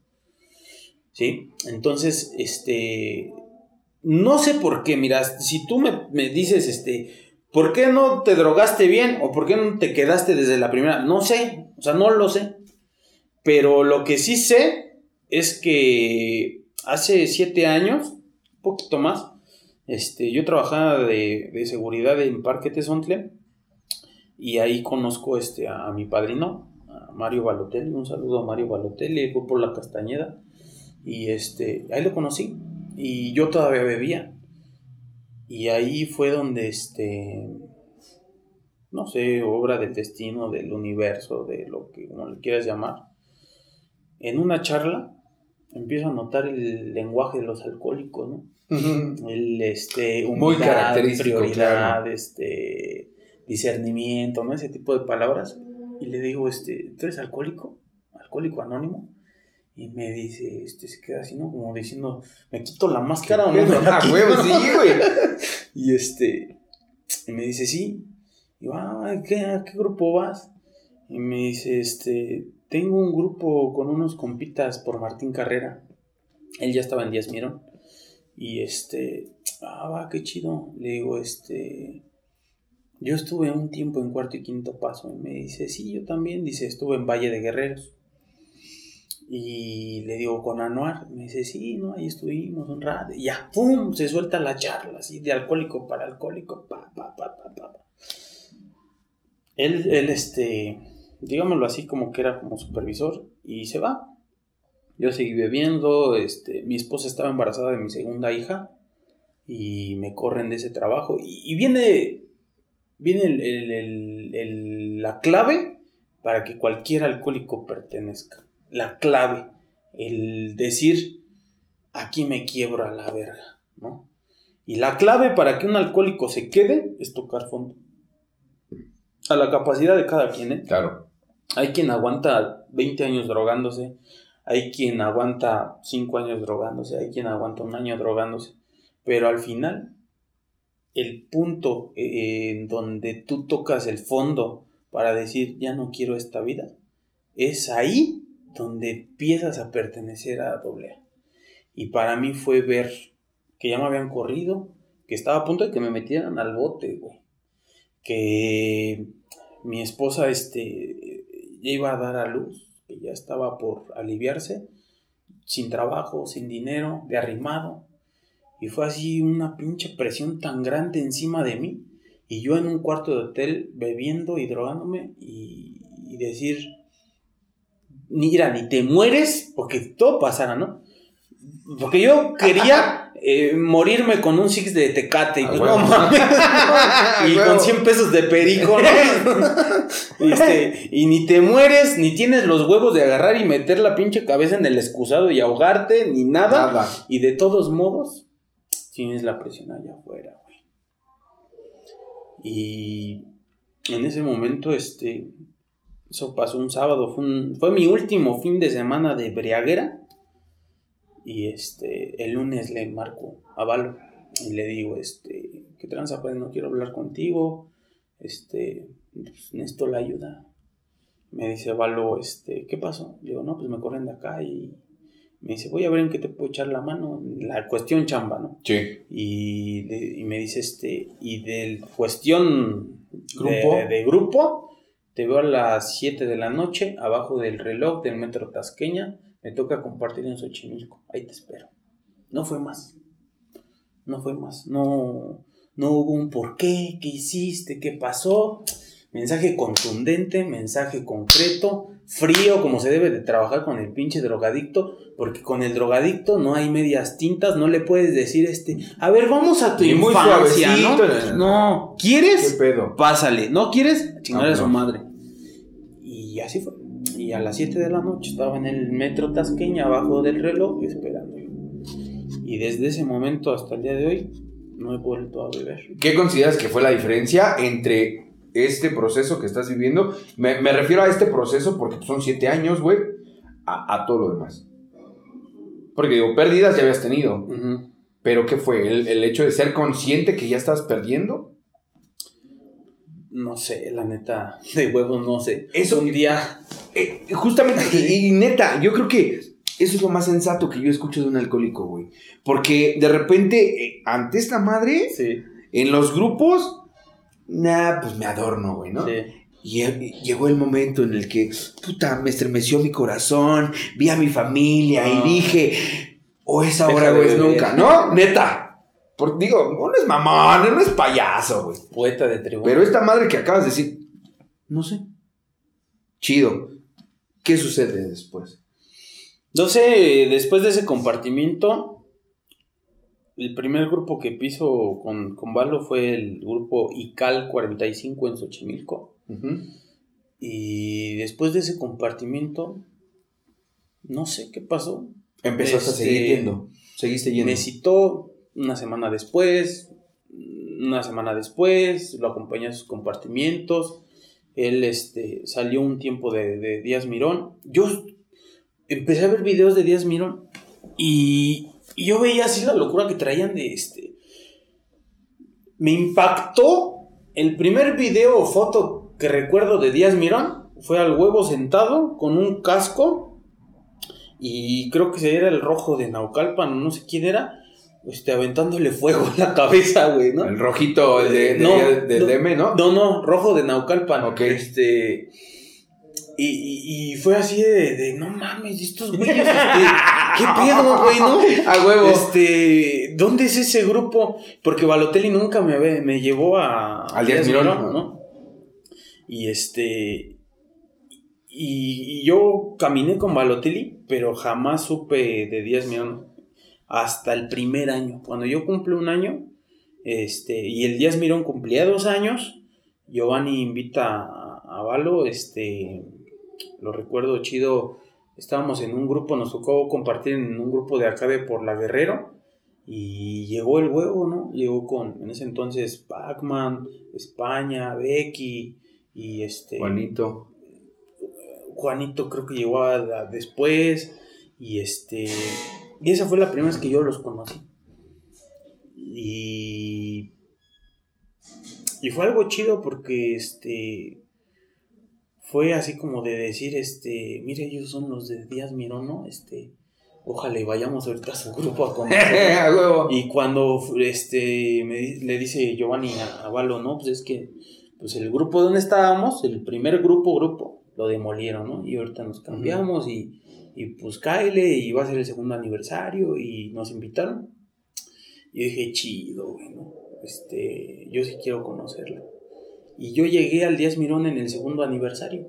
Speaker 2: ¿Sí? Entonces, este, no sé por qué, mira, si tú me, me dices, este, ¿por qué no te drogaste bien o por qué no te quedaste desde la primera? No sé, o sea, no lo sé. Pero lo que sí sé es que hace siete años, un poquito más, este, yo trabajaba de, de seguridad en Parque Tezontle y ahí conozco este, a, mi padrino, a Mario Balotelli, un saludo a Mario Balotelli, fue por la Castañeda. Y este, ahí lo conocí y yo todavía bebía. Y ahí fue donde este, no sé, obra del destino, del universo, de lo que como le quieras llamar, en una charla empiezo a notar el lenguaje de los alcohólicos, ¿no? El este
Speaker 1: Muy
Speaker 2: humildad,
Speaker 1: característico,
Speaker 2: prioridad,
Speaker 1: claro.
Speaker 2: este discernimiento, ¿no? Ese tipo de palabras. Y le digo, este, ¿tú eres alcohólico? ¿Alcohólico anónimo? Y me dice, este, se queda así, ¿no? Como diciendo, ¿me quito la máscara o no?
Speaker 1: Ah,
Speaker 2: quito?"
Speaker 1: huevo, sí, güey.
Speaker 2: Y este, y me dice, sí. Y yo, ah, ¿qué, ¿a qué grupo vas? Y me dice, este, tengo un grupo con unos compitas por Martín Carrera. Él ya estaba en Díaz Mirón. Y este, ah, va, qué chido. Le digo, este, yo estuve un tiempo en cuarto y quinto paso. Y me dice, sí, yo también. Dice, estuve en Valle de Guerreros. Y le digo, con Anuar. Me dice, sí, no, ahí estuvimos un rato. Y ya, ¡pum! Se suelta la charla, así, de alcohólico para alcohólico. Pa, pa, pa, pa, pa. Él, él, este, digámoslo así, como que era como supervisor. Y se va. Yo seguí bebiendo. Este, mi esposa estaba embarazada de mi segunda hija. Y me corren de ese trabajo. Y, viene, viene el- la clave para que cualquier alcohólico pertenezca. La clave. El decir, aquí me quiebro a la verga, ¿no? Y la clave para que un alcohólico se quede es tocar fondo. A la capacidad de cada quien, ¿eh?
Speaker 1: Claro.
Speaker 2: Hay quien aguanta 20 años drogándose, hay quien aguanta 5 años drogándose, hay quien aguanta un año drogándose, pero al final, el punto eh, en donde tú tocas el fondo para decir, ya no quiero esta vida, es ahí donde empiezas a pertenecer a AA. Y para mí fue ver que ya me habían corrido, que estaba a punto de que me metieran al bote, güey. Que mi esposa, este, ya iba a dar a luz, que ya estaba por aliviarse, sin trabajo, sin dinero, de arrimado. Y fue así una pinche presión tan grande encima de mí. Y yo en un cuarto de hotel bebiendo y drogándome y, decir, mira, ni te mueres, porque todo pasara, ¿no? Porque yo quería eh, morirme con un six de tecate. Y,
Speaker 1: Ah,
Speaker 2: y
Speaker 1: Huevo.
Speaker 2: con 100 pesos de perico, ¿no? Este, y ni te mueres, ni tienes los huevos de agarrar y meter la pinche cabeza en el excusado y ahogarte, ni nada.
Speaker 1: Nada.
Speaker 2: Y de todos modos, tienes la presión allá afuera, güey. Y en ese momento, este, eso pasó un sábado, fue, un- fue mi último fin de semana de briaguera. Y este, el lunes le marco a Valo y le digo, este, ¿qué tranza? Pues no quiero hablar contigo, este, pues, necesito la ayuda. Me dice Valo, este, ¿qué pasó? Le digo, no, pues me corren de acá y me dice, voy a ver en qué te puedo echar la mano. La cuestión chamba, ¿no?
Speaker 1: Sí.
Speaker 2: Y, le- y me dice, este, y del cuestión
Speaker 1: Grupo.
Speaker 2: De, de grupo, te veo a las 7 de la noche, abajo del reloj del metro Tasqueña, me toca compartir en Xochimilco, ahí te espero. No fue más, no fue más, no, no hubo un por qué, qué hiciste, qué pasó. Mensaje contundente, mensaje concreto, frío, como se debe de trabajar con el pinche drogadicto, porque con el drogadicto no hay medias tintas, no le puedes decir este, a ver, vamos a tu
Speaker 1: muy
Speaker 2: infancia, ¿no?
Speaker 1: suavecito,
Speaker 2: No,
Speaker 1: ¿Qué
Speaker 2: ¿quieres?
Speaker 1: pedo?
Speaker 2: Pásale, ¿no quieres? Chingar
Speaker 1: Ah,
Speaker 2: a su madre. Y así fue. Y a las 7 de la noche estaba en el metro Tasqueña, abajo del reloj, esperándolo. Y desde ese momento hasta el día de hoy, no he vuelto a beber.
Speaker 1: ¿Qué consideras que fue la diferencia entre este proceso que estás viviendo? Me, me refiero a este proceso porque son siete años, güey, a, a todo lo demás. Porque digo, pérdidas ya habías tenido. Pero ¿qué fue? ¿El, el hecho de ser consciente que ya estás perdiendo?
Speaker 2: No sé, la neta, de huevos no sé.
Speaker 1: Eso-
Speaker 2: un día.
Speaker 1: Eh, justamente, y, y neta, yo creo que eso es lo más sensato que yo escucho de un alcohólico, güey. Porque de repente, eh, ante esta madre,
Speaker 2: Sí,
Speaker 1: en los grupos, nah, pues me adorno, güey, ¿no?
Speaker 2: sí.
Speaker 1: Y y llegó el momento en el que, puta, me estremeció mi corazón, vi a mi familia y
Speaker 2: No.
Speaker 1: dije, o es ahora o es nunca, ¿no? Neta. Por- digo, uno es mamón, uno es payaso, güey.
Speaker 2: Poeta de tribuna.
Speaker 1: Pero esta madre que acabas de decir, no sé. Chido. ¿Qué sucede después?
Speaker 2: No sé, después de ese compartimiento, el primer grupo que piso con, con Valo fue el grupo ICAL 45 en Xochimilco. Y después de ese compartimiento, no sé qué pasó.
Speaker 1: Empezaste a
Speaker 2: Este,
Speaker 1: seguir yendo. Seguiste yendo.
Speaker 2: Me citó una semana después, una semana después, lo acompañé a sus compartimientos. Él este, salió un tiempo de, de Díaz Mirón. Yo empecé a ver videos de Díaz Mirón y, y yo veía así la locura que traían de este. Me impactó el primer video o foto que recuerdo de Díaz Mirón. Fue al huevo sentado con un casco y creo que era el rojo de Naucalpan, no sé quién era, este, aventándole fuego en la cabeza, güey, ¿no?
Speaker 1: El rojito, el de, de,
Speaker 2: No,
Speaker 1: de-
Speaker 2: no.
Speaker 1: de M, ¿no?
Speaker 2: No, no, rojo de Naucalpan.
Speaker 1: Ok.
Speaker 2: Este. Y, y- y fue así de, de, no mames, estos güeyes, este, ¿qué pedo, güey, no?
Speaker 1: A huevo.
Speaker 2: Este, ¿dónde es ese grupo? Porque Balotelli nunca me, ve- me llevó a.
Speaker 1: Al Díaz Mirón,
Speaker 2: ¿no? Y este. Y, y yo caminé con Balotelli, pero jamás supe de Díaz Mirón hasta el primer año. Cuando yo cumplí un año, este, y el Díaz Mirón cumplía dos años, Giovanni invita a, a Valo, este, lo recuerdo chido, estábamos en un grupo, nos tocó compartir en un grupo de acá de por la Guerrero, y llegó el huevo, ¿no? Llegó con, en ese entonces, Pac-Man, España, Becky, y este...
Speaker 1: Juanito.
Speaker 2: Juanito creo que llegó a, a después y este y esa fue la primera vez que yo los conocí. Y y fue algo chido porque este fue así como de decir este mire ellos son los de Díaz Mirón no este ojalá y vayamos ahorita a su grupo a conocer y cuando este me le dice Giovanni a, a Valo, no, pues es que pues el grupo donde estábamos, el primer grupo, grupo, lo demolieron, ¿no? Y ahorita nos cambiamos y, y pues Kyle y va a ser el segundo aniversario y nos invitaron. Y dije, chido, güey, ¿no? Este, yo sí quiero conocerlo. Y yo llegué al Díaz Mirón en el segundo aniversario.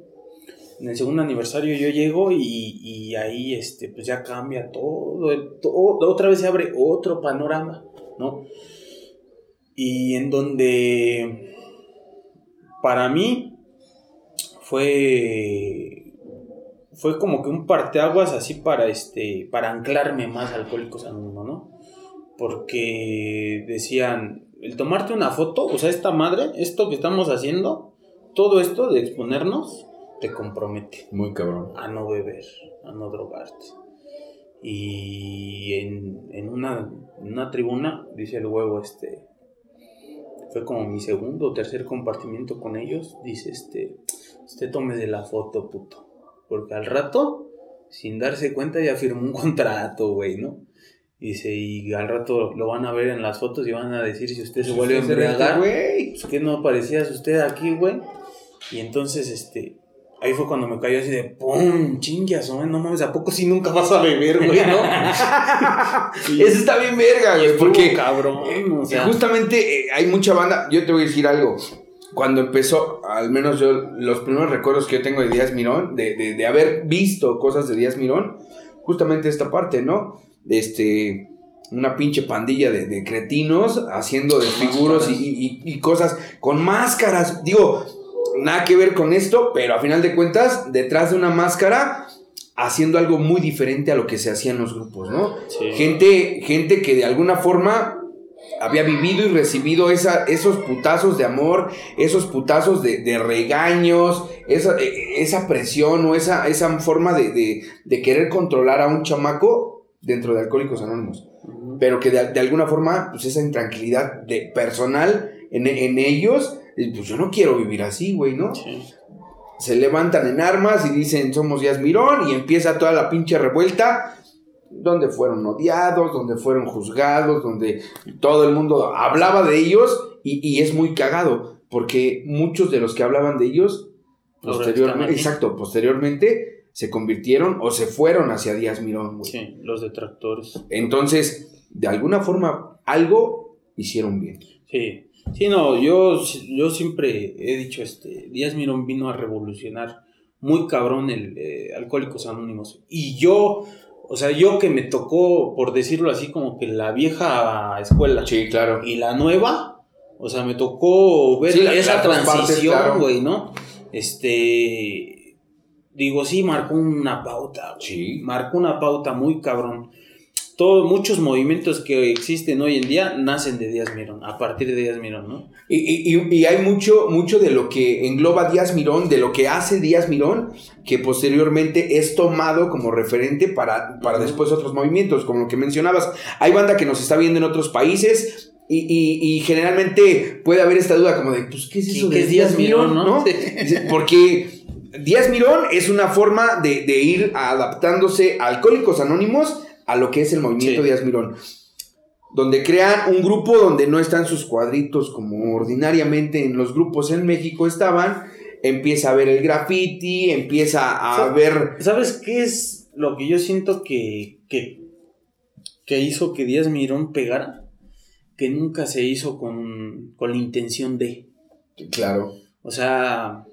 Speaker 2: En el segundo aniversario yo llego y, y ahí este, pues ya cambia todo, todo, otra vez se abre otro panorama, ¿no? Y en donde para mí fue fue como que un parteaguas así para este para anclarme más Alcohólicos Anónimos, ¿no? Porque decían, el tomarte una foto, o sea, esta madre, esto que estamos haciendo, todo esto de exponernos, te compromete
Speaker 1: Muy cabrón.
Speaker 2: a no beber, a no drogarte. Y en, en una, en una tribuna, dice el huevo, este, fue como mi segundo o tercer compartimiento con ellos, dice, este, usted tome de la foto, puto. Porque al rato, sin darse cuenta, ya firmó un contrato, güey, ¿no? Dice, y al rato lo van a ver en las fotos y van a decir si usted se vuelve a
Speaker 1: este
Speaker 2: embriagar. Pues que no aparecías usted aquí, güey. Y entonces, este, ahí fue cuando me cayó así de ¡pum! Chingas, güey, no mames, ¿a poco si nunca vas a beber, güey, no?
Speaker 1: Eso está bien verga, güey. Porque
Speaker 2: cabrón,
Speaker 1: eh,
Speaker 2: o sea.
Speaker 1: justamente eh, hay mucha banda. Yo te voy a decir algo. Cuando empezó, al menos yo, los primeros recuerdos que yo tengo de Díaz Mirón, de, de, de haber visto cosas de Díaz Mirón, justamente esta parte, ¿no? De este. Una pinche pandilla de, de cretinos haciendo desfiguros y, y- y cosas con máscaras. Digo, nada que ver con esto, pero a final de cuentas, detrás de una máscara, haciendo algo muy diferente a lo que se hacía en los grupos, ¿no?
Speaker 2: Sí.
Speaker 1: Gente, gente que de alguna forma había vivido y recibido esa, esos putazos de amor, esos putazos de, de regaños, esa, eh, esa presión o esa, esa forma de, de- de querer controlar a un chamaco dentro de Alcohólicos Anónimos. Pero que de, de alguna forma, pues esa intranquilidad de personal en, en ellos, pues yo no quiero vivir así, güey, ¿no?
Speaker 2: Sí.
Speaker 1: se levantan en armas y dicen somos Díaz Mirón y empieza toda la pinche revuelta donde fueron odiados, donde fueron juzgados, donde todo el mundo hablaba de ellos y, y es muy cagado porque muchos de los que hablaban de ellos Posteriormente, exacto, posteriormente se convirtieron o se fueron hacia Díaz Mirón, güey.
Speaker 2: Sí, los detractores.
Speaker 1: Entonces, de alguna forma, algo hicieron bien.
Speaker 2: Sí, sí, no, yo, yo siempre he dicho, este, Díaz Mirón vino a revolucionar muy cabrón el eh, Alcohólicos Anónimos. Y yo, o sea, yo que me tocó, por decirlo así, como que la vieja escuela
Speaker 1: Sí, claro.
Speaker 2: y la nueva, o sea, me tocó ver
Speaker 1: Sí, la-
Speaker 2: esa transición,
Speaker 1: claro.
Speaker 2: güey, ¿no? Este, digo, sí, marcó una pauta.
Speaker 1: Sí.
Speaker 2: marcó una pauta muy cabrón. Todos, muchos movimientos que existen hoy en día nacen de Díaz Mirón, a partir de Díaz Mirón, ¿no?
Speaker 1: Y, y- y- hay mucho, mucho de lo que engloba Díaz Mirón, de lo que hace Díaz Mirón, que posteriormente es tomado como referente para, para después otros movimientos, como lo que mencionabas. Hay banda que nos está viendo en otros países. Y, y- y generalmente puede haber esta duda como de, pues, ¿qué es eso
Speaker 2: ¿Qué
Speaker 1: de
Speaker 2: es Díaz Mirón, no?
Speaker 1: Porque Díaz Mirón es una forma de, de ir adaptándose a Alcohólicos Anónimos a lo que es el movimiento
Speaker 2: Sí.
Speaker 1: Díaz Mirón. Donde crean un grupo donde no están sus cuadritos como ordinariamente en los grupos en México estaban. Empieza a ver el graffiti, empieza a ver.
Speaker 2: ¿Sabes qué es lo que yo siento que, que, que hizo que Díaz Mirón pegara? Que nunca se hizo con, con la intención de.
Speaker 1: Claro.
Speaker 2: O sea,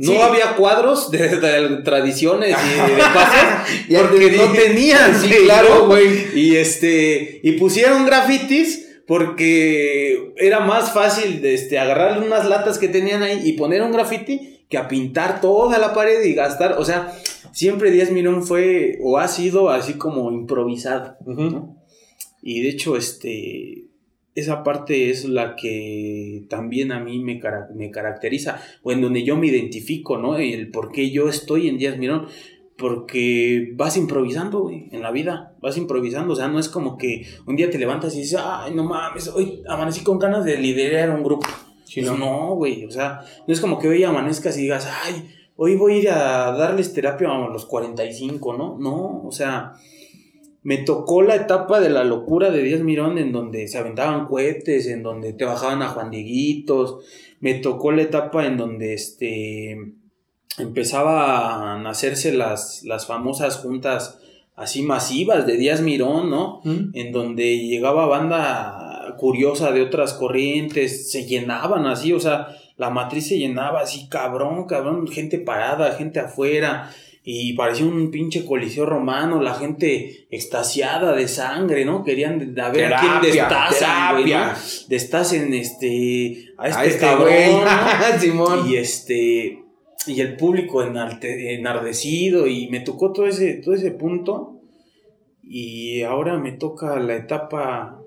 Speaker 2: no
Speaker 1: Sí.
Speaker 2: había cuadros de, de tradiciones y de, de porque no tenían.
Speaker 1: Sí,
Speaker 2: güey,
Speaker 1: claro,
Speaker 2: ¿no?
Speaker 1: güey.
Speaker 2: Y este y pusieron grafitis porque era más fácil de, este, agarrar unas latas que tenían ahí y poner un grafiti que a pintar toda la pared y gastar. O sea, siempre Díaz Mirón fue o ha sido así como improvisado. ¿no? Y de hecho, este, esa parte es la que también a mí me, cara- me caracteriza, o en donde yo me identifico, ¿no? El por qué yo estoy en Díaz Mirón. Porque vas improvisando, güey, en la vida. Vas improvisando. O sea, no es como que un día te levantas y dices, ay, no mames, hoy amanecí con ganas de liderar un grupo.
Speaker 1: Sí,
Speaker 2: Pues
Speaker 1: ¿no?
Speaker 2: no, güey. O sea, no es como que hoy amanezcas y digas, ay, hoy voy a ir a darles terapia a los 45, ¿no? No, o sea, me tocó la etapa de la locura de Díaz Mirón en donde se aventaban cohetes, en donde te bajaban a Juan Dieguitos. Me tocó la etapa en donde este empezaban a hacerse las, las famosas juntas así masivas de Díaz Mirón, ¿no?
Speaker 1: ¿Mm?
Speaker 2: en donde llegaba banda curiosa de otras corrientes, se llenaban así, o sea, la matriz se llenaba así, cabrón, cabrón, gente parada, gente afuera, y parecía un pinche coliseo romano, la gente extasiada de sangre, ¿no? Querían a ver a quién destazan, güey, ¿no? Destacen este, a este,
Speaker 1: A este
Speaker 2: cabrón,
Speaker 1: güey.
Speaker 2: ¿no?
Speaker 1: Simón.
Speaker 2: y este y el público enalte- enardecido y me tocó todo ese todo ese punto y ahora me toca la etapa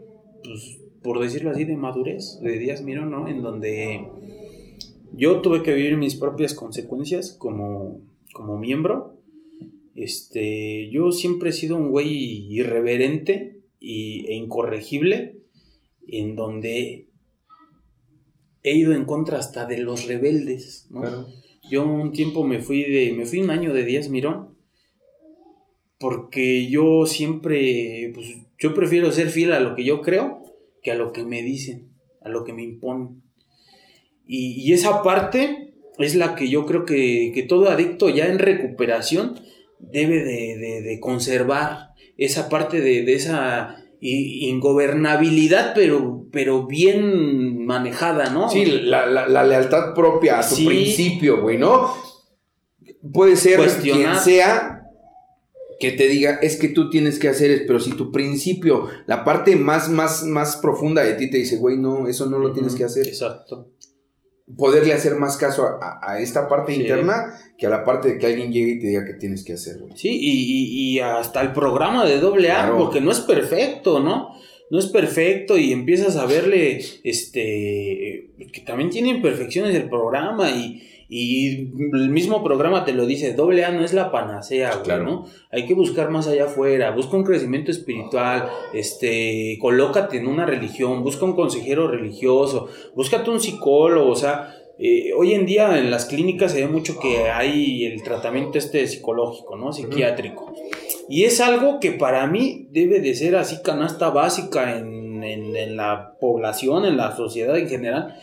Speaker 2: pues por decirlo así de madurez de Díaz Mirón no en donde yo tuve que vivir mis propias consecuencias como como miembro este yo siempre he sido un güey irreverente y, e incorregible en donde he ido en contra hasta de los rebeldes ¿no?
Speaker 1: Claro.
Speaker 2: Yo un tiempo me fui de, me fui un año de Díaz Mirón, porque yo siempre, pues yo prefiero ser fiel a lo que yo creo que a lo que me dicen, a lo que me imponen. Y, y esa parte es la que yo creo que, que todo adicto ya en recuperación debe de, de- de conservar, esa parte de, de esa ingobernabilidad, pero, pero bien manejada, ¿no?
Speaker 1: Sí, la, la- la lealtad propia a
Speaker 2: Sí.
Speaker 1: principio, güey, ¿no? Puede ser
Speaker 2: Cuestionar.
Speaker 1: quien sea que te diga, es que tú tienes que hacer eso, pero si tu principio, la parte más, más, más profunda de ti te dice, güey, no, eso no lo tienes que hacer,
Speaker 2: Exacto.
Speaker 1: Poderle hacer más caso a, a- a esta parte
Speaker 2: Sí.
Speaker 1: interna que a la parte de que alguien llegue y te diga que tienes que hacer, güey.
Speaker 2: Sí, y, y- y hasta el programa de doble A,
Speaker 1: Claro.
Speaker 2: porque no es perfecto, ¿no? No es perfecto y empiezas a verle, este, que también tiene imperfecciones el programa y, y el mismo programa te lo dice, doble A no es la panacea, güey,
Speaker 1: Claro.
Speaker 2: ¿no? Hay que buscar más allá afuera, busca un crecimiento espiritual, este, colócate en una religión, busca un consejero religioso, búscate un psicólogo, o sea, eh, hoy en día en las clínicas se ve mucho que hay el tratamiento este psicológico, ¿no? Psiquiátrico. Y es algo que para mí debe de ser así canasta básica en, en- en la población, en la sociedad en general,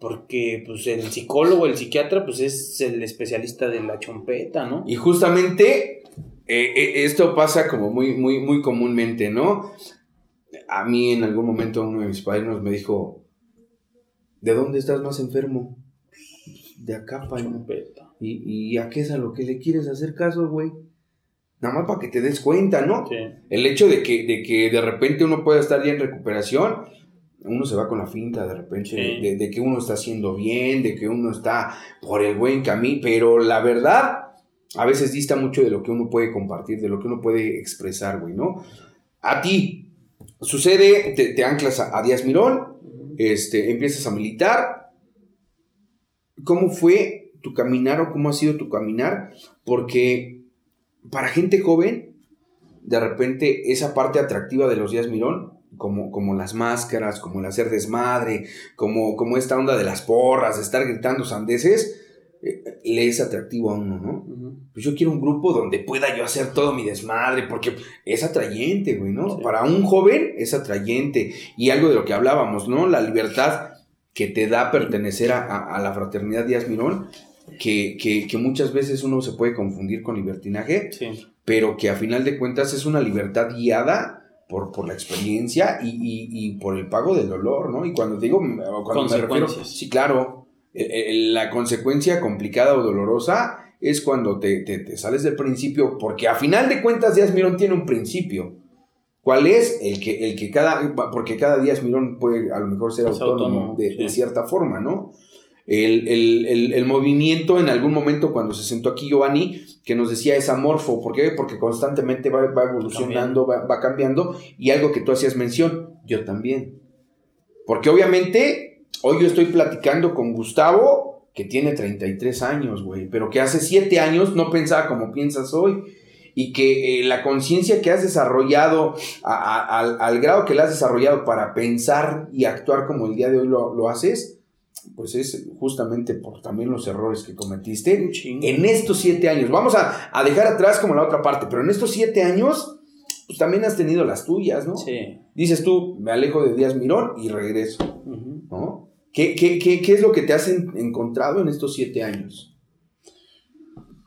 Speaker 2: Porque pues el psicólogo, el psiquiatra, pues es el especialista de la chompeta, ¿no?
Speaker 1: Y justamente eh, eh, esto pasa como muy, muy, muy comúnmente, ¿no? A mí en algún momento uno de mis padrinos me dijo, ¿de dónde estás más enfermo? De acá, pa'
Speaker 2: Chompeta.
Speaker 1: ¿Y, ¿Y a qué es a lo que le quieres hacer caso, güey? Nada más para que te des cuenta, ¿no?
Speaker 2: Sí.
Speaker 1: El hecho de que, de que de repente uno pueda estar ya en recuperación, uno se va con la finta de repente,
Speaker 2: Sí.
Speaker 1: de, de que uno está haciendo bien, de que uno está por el buen camino, pero la verdad a veces dista mucho de lo que uno puede compartir, de lo que uno puede expresar, güey, ¿no? A ti sucede, te, te anclas a, a Díaz Mirón, este, empiezas a militar. ¿Cómo fue tu caminar o cómo ha sido tu caminar? Porque para gente joven, de repente esa parte atractiva de los Díaz Mirón, como, como las máscaras, como el hacer desmadre, como, como esta onda de las porras, de estar gritando sandeces, eh, le es atractivo a uno, ¿no? Pues yo quiero un grupo donde pueda yo hacer todo mi desmadre, porque es atrayente, güey, ¿no?
Speaker 2: Sí.
Speaker 1: Para un joven es atrayente. Y algo de lo que hablábamos, ¿no? La libertad que te da pertenecer a, a- a la fraternidad Díaz Mirón, que, que- que muchas veces uno se puede confundir con libertinaje,
Speaker 2: Sí.
Speaker 1: pero que a final de cuentas es una libertad guiada por, por la experiencia y, y- y por el pago del dolor, ¿no? Y cuando digo, cuando me refiero, sí, claro, eh, eh, la consecuencia complicada o dolorosa es cuando te, te- te sales del principio, porque a final de cuentas Díaz Mirón tiene un principio. ¿Cuál es? El que, el que cada, porque cada Díaz Mirón puede a lo mejor ser
Speaker 2: Es
Speaker 1: autónomo,
Speaker 2: autónomo,
Speaker 1: de, cierta forma, ¿no? El, el- el- el movimiento en algún momento cuando se sentó aquí Giovanni, que nos decía es amorfo, ¿por qué? Porque constantemente va, va evolucionando, va, va cambiando, y algo que tú hacías mención, yo también. Porque obviamente, hoy yo estoy platicando con Gustavo, que tiene 33 años, güey, pero que hace 7 años no pensaba como piensas hoy. Y que eh, la conciencia que has desarrollado, a- a- al, al grado que la has desarrollado para pensar y actuar como el día de hoy lo, lo haces, pues es justamente por también los errores que cometiste en estos siete años. Vamos a, a dejar atrás como la otra parte, pero en estos siete años, pues también has tenido las tuyas, ¿no?
Speaker 2: Sí.
Speaker 1: Dices tú, me alejo de Díaz Mirón y regreso. ¿no? ¿Qué, qué, qué, qué es lo que te has en- encontrado en estos siete años?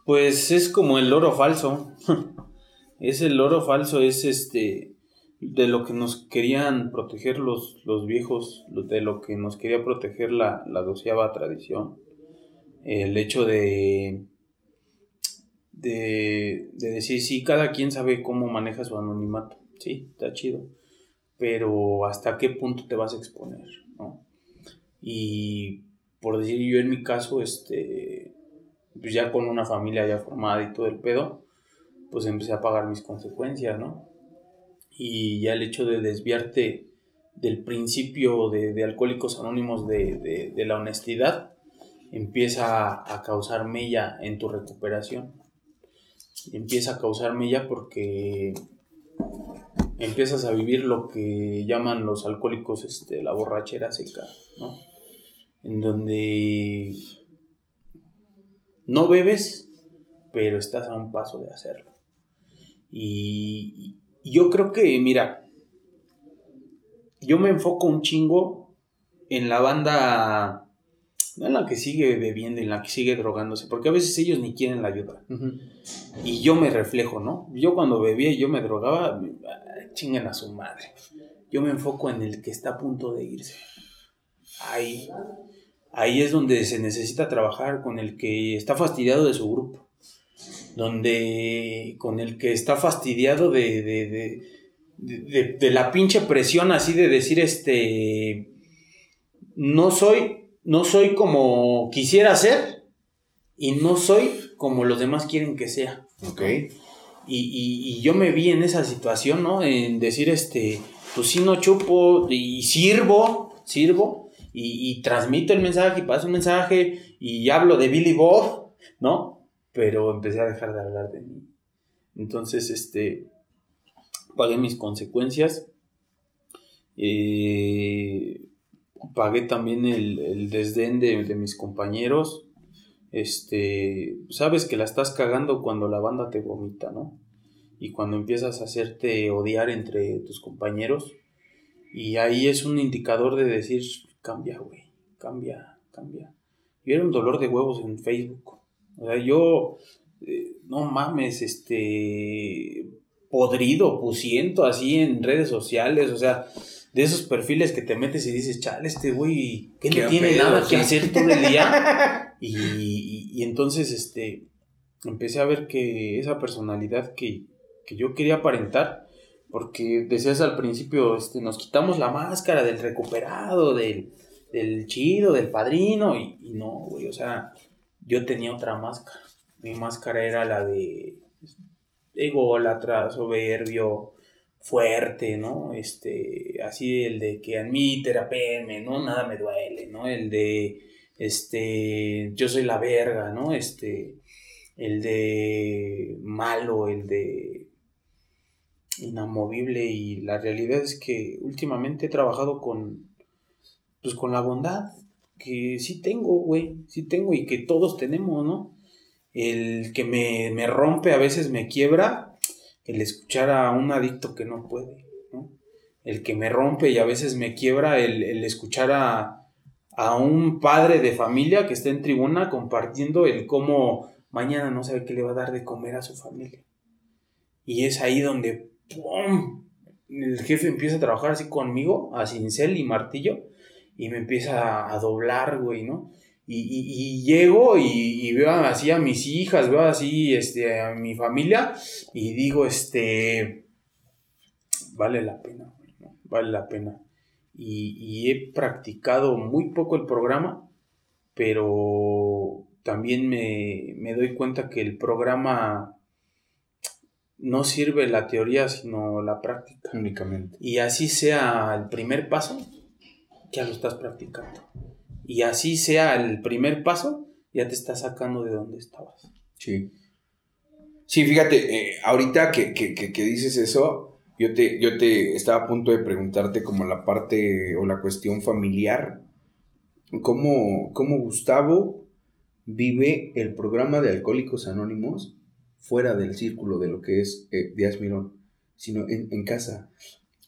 Speaker 2: Pues es como el oro falso. es el oro falso, es este de lo que nos querían proteger los, los viejos, de lo que nos quería proteger la, la doceava tradición. El hecho de, de, de decir, sí, cada quien sabe cómo maneja su anonimato. Sí, está chido. Pero hasta qué punto te vas a exponer, ¿no? Y por decir yo en mi caso, este, pues ya con una familia ya formada y todo el pedo, pues empecé a pagar mis consecuencias, ¿no? Y ya el hecho de desviarte del principio de, de Alcohólicos Anónimos de, de- la honestidad empieza a causar mella en tu recuperación. Empieza a causar mella porque empiezas a vivir lo que llaman los alcohólicos este, la borrachera seca, ¿no? En donde no bebes, pero estás a un paso de hacerlo. Y yo creo que, mira, yo me enfoco un chingo en la banda, no en la que sigue bebiendo, en la que sigue drogándose, porque a veces ellos ni quieren la ayuda. Y yo me reflejo, ¿no? Yo cuando bebía y yo me drogaba, chinguen a su madre. Yo me enfoco en el que está a punto de irse. Ahí. Ahí es donde se necesita trabajar con el que está fastidiado de su grupo. Donde con el que está fastidiado de, de, de, de- la pinche presión así de decir este no soy no soy como quisiera ser y no soy como los demás quieren que sea.
Speaker 1: Ok.
Speaker 2: Y, y- y yo me vi en esa situación, ¿no? En decir, este, pues sí no chupo y sirvo, sirvo, y, y transmito el mensaje y paso un mensaje y hablo de Billy Bob, ¿no? Pero empecé a dejar de hablar de mí. Entonces, este, pagué mis consecuencias. eh, pagué también el, el desdén de, de mis compañeros. Este, sabes que la estás cagando cuando la banda te vomita, ¿no? Y cuando empiezas a hacerte odiar entre tus compañeros. Y ahí es un indicador de decir, cambia, güey, cambia. cambiar. Yo era un dolor de huevos en Facebook. O sea, yo, eh, no mames, este, podrido, pusiento así en redes sociales, o sea, de esos perfiles que te metes y dices, chale, este güey, que no tiene nada que hacer todo el día. y, entonces, este, empecé a ver que esa personalidad que, que yo quería aparentar, porque decías al principio, este, nos quitamos la máscara del recuperado, del, del chido, del padrino, y, y no, güey, o sea, yo tenía otra máscara. Mi máscara era la de ególatra, soberbio, fuerte, ¿no? Este, así el de que admite, PM, ¿no? Nada me duele, ¿no? El de, este, yo soy la verga, ¿no? Este, el de malo, el de inamovible y la realidad es que últimamente he trabajado con, pues con la bondad, que sí tengo, güey, sí tengo y que todos tenemos, ¿no? El que me, me rompe, a veces me quiebra, el escuchar a un adicto que no puede, ¿no? El que me rompe y a veces me quiebra el, escuchar a, a, un padre de familia que está en tribuna compartiendo el cómo mañana no sabe qué le va a dar de comer a su familia. Y es ahí donde ¡pum! el jefe empieza a trabajar así conmigo, a cincel y martillo, y me empieza a doblar, güey, ¿no? Y, llego y, veo así a mis hijas, veo así este, a mi familia y digo, este, vale la pena, vale la pena. Y, he practicado muy poco el programa, pero también me, me doy cuenta que el programa no sirve la teoría, sino la práctica.
Speaker 1: Únicamente.
Speaker 2: Y así sea el primer paso, ya lo estás practicando y así sea el primer paso, ya te está sacando de donde estabas.
Speaker 1: Sí. Sí, fíjate, eh, ahorita que, dices eso, yo te, yo te estaba a punto de preguntarte como la parte o la cuestión familiar, cómo, cómo Gustavo vive el programa de Alcohólicos Anónimos fuera del círculo de lo que es eh, Díaz Mirón, sino en, en casa.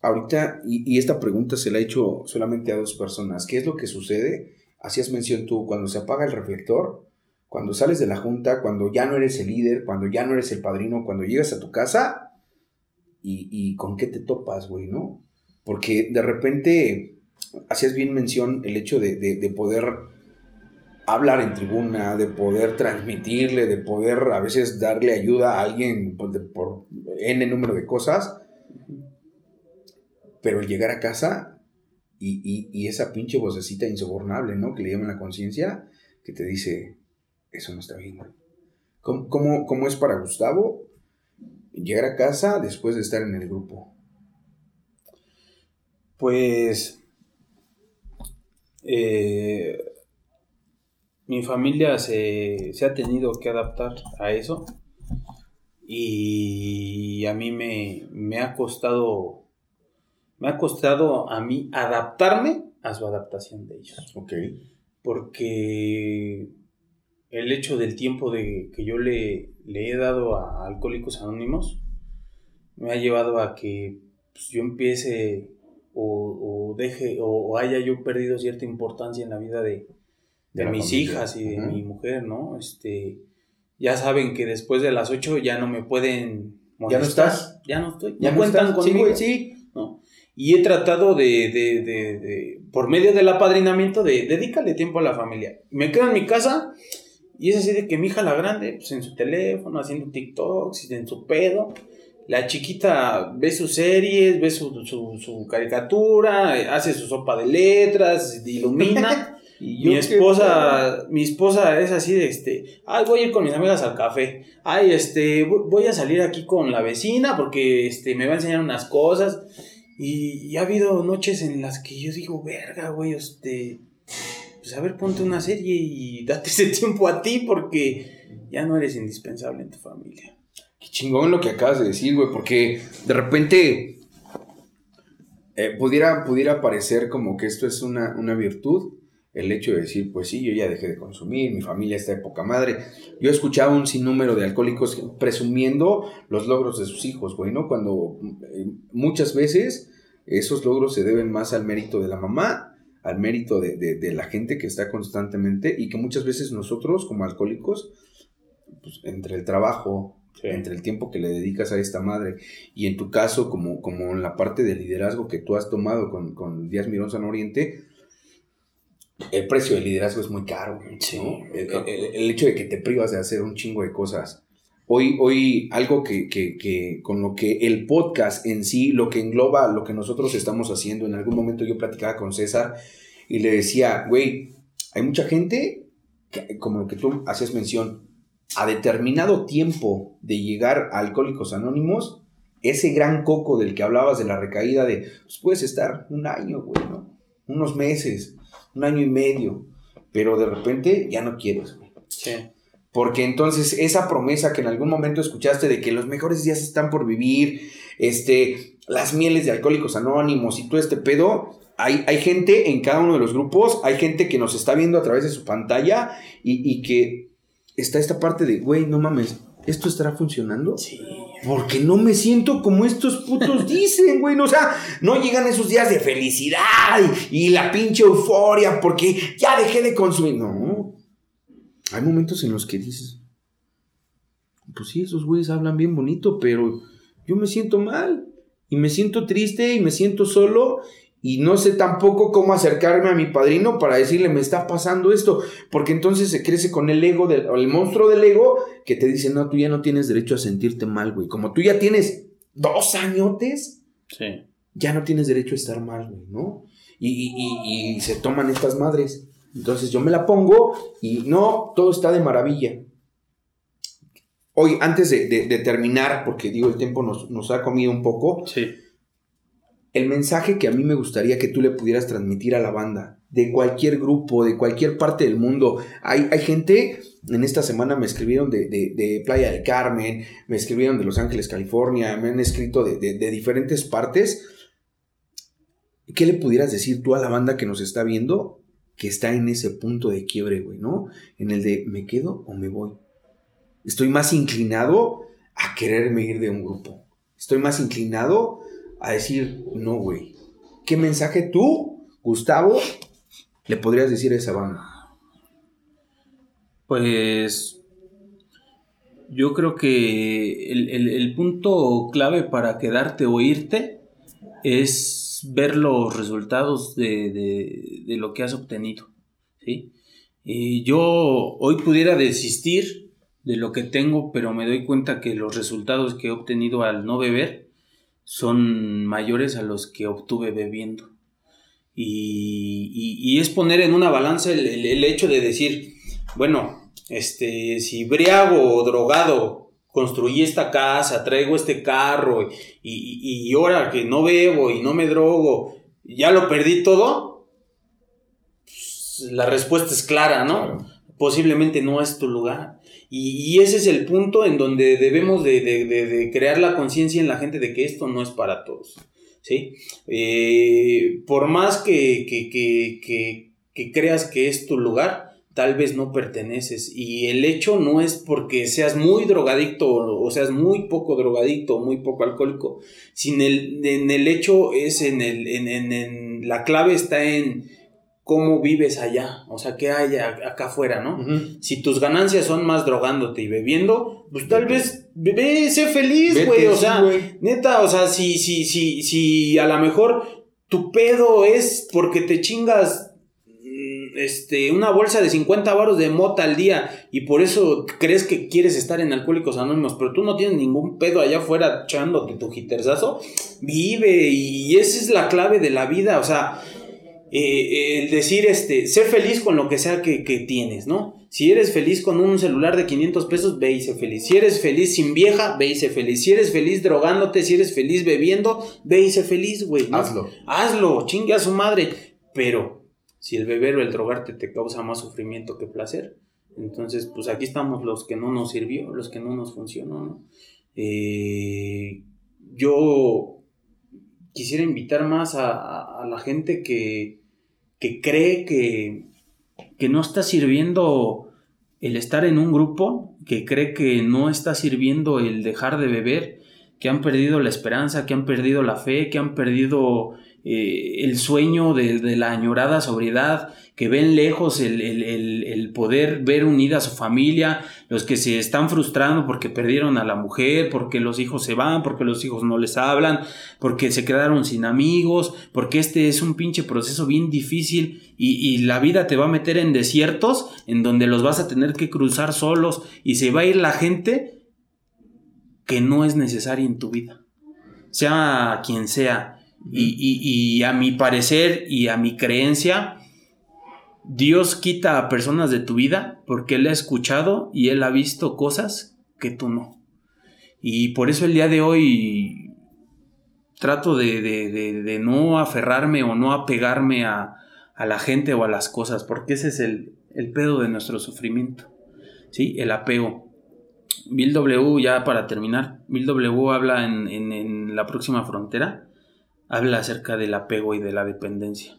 Speaker 1: Ahorita, y, esta pregunta se la he hecho solamente a dos personas, ¿qué es lo que sucede hacías mención tú, cuando se apaga el reflector, cuando sales de la junta, cuando ya no eres el líder, cuando ya no eres el padrino, cuando llegas a tu casa y, con qué te topas, güey, ¿no? Porque de repente hacías bien mención el hecho de, poder hablar en tribuna, de poder transmitirle, de poder a veces darle ayuda a alguien por, por N número de cosas, pero el llegar a casa y, esa pinche vocecita insobornable, ¿no? Que le llama la conciencia, que te dice, eso no está bien. ¿Cómo, cómo, es para Gustavo llegar a casa después de estar en el grupo?
Speaker 2: Pues eh, mi familia se, ha tenido que adaptar a eso y a mí me, me ha costado me ha costado a mí adaptarme a su adaptación de ellos.
Speaker 1: Ok.
Speaker 2: Porque el hecho del tiempo de, que yo le, le he dado a Alcohólicos Anónimos me ha llevado a que pues, yo empiece o, deje o, haya yo perdido cierta importancia en la vida de, mis hijas y de mi mujer, ¿no? Este, ya saben que después de las 8 ya no me pueden
Speaker 1: ¿Ya no estás?
Speaker 2: Ya no estoy.
Speaker 1: ¿Ya, cuentan conmigo?
Speaker 2: Sí, sí. Y he tratado de, de, de, de, por medio del apadrinamiento, de dedícale tiempo a la familia. Me quedo en mi casa y es así de que mi hija la grande, pues en su teléfono, haciendo TikToks, en su pedo. La chiquita ve sus series, ve su, su, su caricatura, hace su sopa de letras, ilumina. y mi esposa, mi esposa es así de este, ay, voy a ir con mis amigas al café. Ay, este, voy a salir aquí con la vecina porque este me va a enseñar unas cosas. Y, ha habido noches en las que yo digo, verga, güey, este, pues a ver, ponte una serie y date ese tiempo a ti porque ya no eres indispensable en tu familia.
Speaker 1: Qué chingón lo que acabas de decir, güey, porque de repente eh, pudiera, pudiera parecer como que esto es una, una virtud, el hecho de decir, pues sí, yo ya dejé de consumir, mi familia está de poca madre. Yo he escuchado un sinnúmero de alcohólicos presumiendo los logros de sus hijos, güey, ¿no? Cuando eh, muchas veces esos logros se deben más al mérito de la mamá, al mérito de, de, de, la gente que está constantemente y que muchas veces nosotros como alcohólicos, pues, entre el trabajo, sí. entre el tiempo que le dedicas a esta madre y en tu caso como, como en la parte de liderazgo que tú has tomado con, con Díaz Mirón San Oriente, el precio del liderazgo es muy caro. El, el, el, hecho de que te privas de hacer un chingo de cosas. Hoy, hoy algo que, que, que, con lo que el podcast en sí, lo que engloba lo que nosotros estamos haciendo, en algún momento yo platicaba con César y le decía, güey, hay mucha gente, que, como lo que tú hacías mención, a determinado tiempo de llegar a Alcohólicos Anónimos, ese gran coco del que hablabas de la recaída de, pues puedes estar un año, güey, ¿no? Unos meses, un año y medio, pero de repente ya no quieres, güey.
Speaker 2: Sí.
Speaker 1: Porque entonces esa promesa que en algún momento escuchaste de que los mejores días están por vivir, este, las mieles de alcohólicos anónimos y todo este pedo, hay, hay gente en cada uno de los grupos, hay gente que nos está viendo a través de su pantalla y, y que está esta parte de, güey, no mames, ¿esto estará funcionando?
Speaker 2: Sí.
Speaker 1: Porque no me siento como estos putos dicen, güey. O sea, no llegan esos días de felicidad y, y la pinche euforia porque ya dejé de consumir. No. Hay momentos en los que dices, pues sí, esos güeyes hablan bien bonito, pero yo me siento mal. Y me siento triste y me siento solo y no sé tampoco cómo acercarme a mi padrino para decirle, me está pasando esto, porque entonces se crece con el ego, del, el monstruo del ego, que te dice, no, tú ya no tienes derecho a sentirte mal, güey. Como tú ya tienes dos añotes,
Speaker 2: sí.
Speaker 1: ya no tienes derecho a estar mal, güey, ¿no? Y, y, y, y, se toman estas madres. Entonces yo me la pongo y no, todo está de maravilla. Hoy, antes de, de, de terminar, porque digo, el tiempo nos, nos ha comido un poco.
Speaker 2: Sí
Speaker 1: el mensaje que a mí me gustaría que tú le pudieras transmitir a la banda, de cualquier grupo, de cualquier parte del mundo. Hay, hay gente, en esta semana me escribieron de, Playa del Carmen, me escribieron de Los Ángeles, California, me han escrito de, de, diferentes partes. ¿Qué le pudieras decir tú a la banda que nos está viendo que está en ese punto de quiebre, güey, ¿no? En el de me quedo o me voy. Estoy más inclinado a quererme ir de un grupo. Estoy más inclinado a decir, no, güey. ¿Qué mensaje tú, Gustavo, le podrías decir a esa banda?
Speaker 2: Pues yo creo que el, punto clave para quedarte o irte es ver los resultados de, lo que has obtenido. Y yo hoy pudiera desistir de lo que tengo, pero me doy cuenta que los resultados que he obtenido al no beber son mayores a los que obtuve bebiendo. Y, y, es poner en una balanza el, el, hecho de decir, bueno, este, si briago o drogado construí esta casa, traigo este carro y, y, ahora que no bebo y no me drogo, ya lo perdí todo, pues, la respuesta es clara, ¿no? Posiblemente no es tu lugar. Y, ese es el punto en donde debemos de, crear la conciencia en la gente de que esto no es para todos. ¿sí? Eh, por más que, creas que es tu lugar, tal vez no perteneces. Y el hecho no es porque seas muy drogadicto o seas muy poco drogadicto o muy poco alcohólico, sino el, en el hecho es en, el, en la clave está en cómo vives allá, o sea, qué hay acá afuera, ¿no? Uh -huh. Si tus ganancias son más drogándote y bebiendo, pues tal vez ve, sé feliz, güey, o sea, neta, o sea, si, si, si, si a lo mejor tu pedo es porque te chingas mm, este, una bolsa de 50 baros de mota al día y por eso crees que quieres estar en Alcohólicos Anónimos, pero tú no tienes ningún pedo allá afuera echándote tu jiterzazo, vive y esa es la clave de la vida, o sea, eh, el decir, este, ser feliz con lo que sea que, que, tienes, ¿no? Si eres feliz con un celular de 500 pesos, ve y sé feliz. Si eres feliz sin vieja, ve y sé feliz. Si eres feliz drogándote, si eres feliz bebiendo, ve y sé feliz, güey. ¿no?
Speaker 1: Hazlo.
Speaker 2: Hazlo, chingue a su madre. Pero, si el beber o el drogarte te causa más sufrimiento que placer, entonces, pues aquí estamos los que no nos sirvió, los que no nos funcionó, ¿no? Eh, yo quisiera invitar más a, a, a la gente que que cree que, que no está sirviendo el estar en un grupo, que cree que no está sirviendo el dejar de beber, que han perdido la esperanza, que han perdido la fe, que han perdido eh, el sueño de, la añorada sobriedad, que ven lejos el, poder ver unida a su familia, los que se están frustrando porque perdieron a la mujer, porque los hijos se van, porque los hijos no les hablan, porque se quedaron sin amigos, porque este es un pinche proceso bien difícil y, y la vida te va a meter en desiertos en donde los vas a tener que cruzar solos y se va a ir la gente que no es necesaria en tu vida, sea quien sea. Y, a mi parecer y a mi creencia, Dios quita a personas de tu vida porque Él ha escuchado y Él ha visto cosas que tú no. Y por eso el día de hoy trato de, de, de, no aferrarme o no apegarme a, a, la gente o a las cosas, porque ese es el, el pedo de nuestro sufrimiento. ¿Sí? El apego. Bill W, ya para terminar, Bill W habla en, en, la próxima frontera, habla acerca del apego y de la dependencia.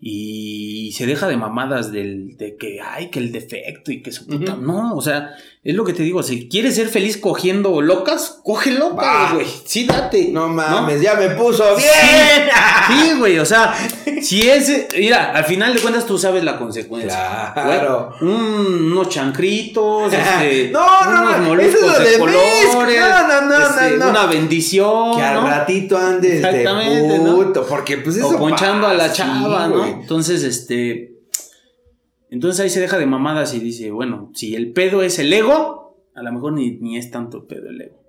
Speaker 2: Y se deja de mamadas del, de que, ay, que el defecto y que su puta. Uh -huh. No, o sea, es lo que te digo, si quieres ser feliz cogiendo locas, coge locas, güey. Sí, date.
Speaker 1: No mames, ¿no? ya me puso bien.
Speaker 2: Sí, güey, o sea, si es. Mira, al final de cuentas tú sabes la consecuencia.
Speaker 1: Claro.
Speaker 2: Un, unos chancritos, este,
Speaker 1: no, no,
Speaker 2: unos moluscos
Speaker 1: eso es lo
Speaker 2: de,
Speaker 1: de
Speaker 2: colores.
Speaker 1: No, no, no,
Speaker 2: este,
Speaker 1: no, no.
Speaker 2: Una bendición.
Speaker 1: Que al
Speaker 2: ¿no?
Speaker 1: ratito andes de
Speaker 2: Exactamente,
Speaker 1: puto, porque pues eso
Speaker 2: O ponchando a la chava,
Speaker 1: sí,
Speaker 2: ¿no? Entonces, este. Entonces ahí se deja de mamadas y dice, bueno, si el pedo es el ego, a lo mejor ni, ni es tanto pedo el ego,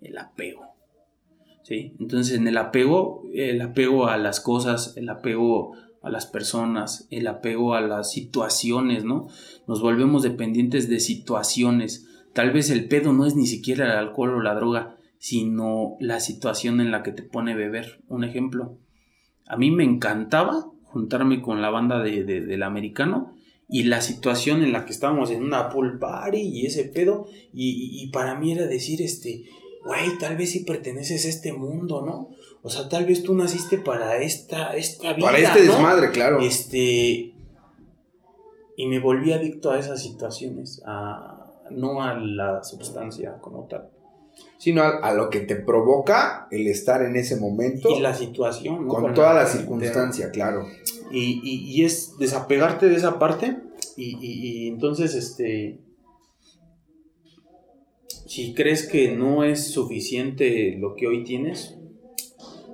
Speaker 2: el apego. ¿Sí? Entonces en el apego, el apego a las cosas, el apego a las personas, el apego a las situaciones, ¿no? Nos volvemos dependientes de situaciones. Tal vez el pedo no es ni siquiera el alcohol o la droga, sino la situación en la que te pone beber. Un ejemplo. A mí me encantaba juntarme con la banda de, de, del americano y la situación en la que estábamos en una pool party y ese pedo y, para mí era decir este güey tal vez si perteneces a este mundo no o sea tal vez tú naciste para esta esta vida
Speaker 1: Para este
Speaker 2: ¿no?
Speaker 1: desmadre, claro.
Speaker 2: este y me volví adicto a esas situaciones a no a la sustancia como tal
Speaker 1: Sino a, a lo que te provoca el estar en ese momento.
Speaker 2: y la situación ¿no?
Speaker 1: con, toda la, la circunstancia, claro.
Speaker 2: Y, y, y, es desapegarte de esa parte y, y, entonces este si crees que no es suficiente lo que hoy tienes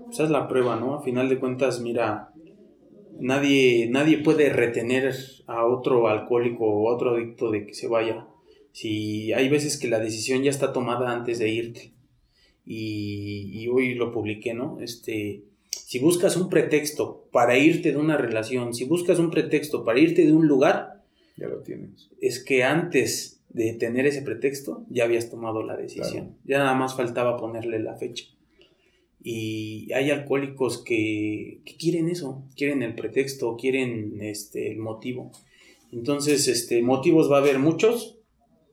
Speaker 2: pues haz la prueba no a final de cuentas mira nadie nadie puede retener a otro alcohólico o a otro adicto de que se vaya si hay veces que la decisión ya está tomada antes de irte y, y hoy lo publiqué no este si buscas un pretexto para irte de una relación, si buscas un pretexto para irte de un lugar,
Speaker 1: ya lo tienes.
Speaker 2: Es que antes de tener ese pretexto ya habías tomado la decisión. Claro. Ya nada más faltaba ponerle la fecha. Y hay alcohólicos que, que, quieren eso, quieren el pretexto, quieren este, el motivo. Entonces, este, motivos va a haber muchos.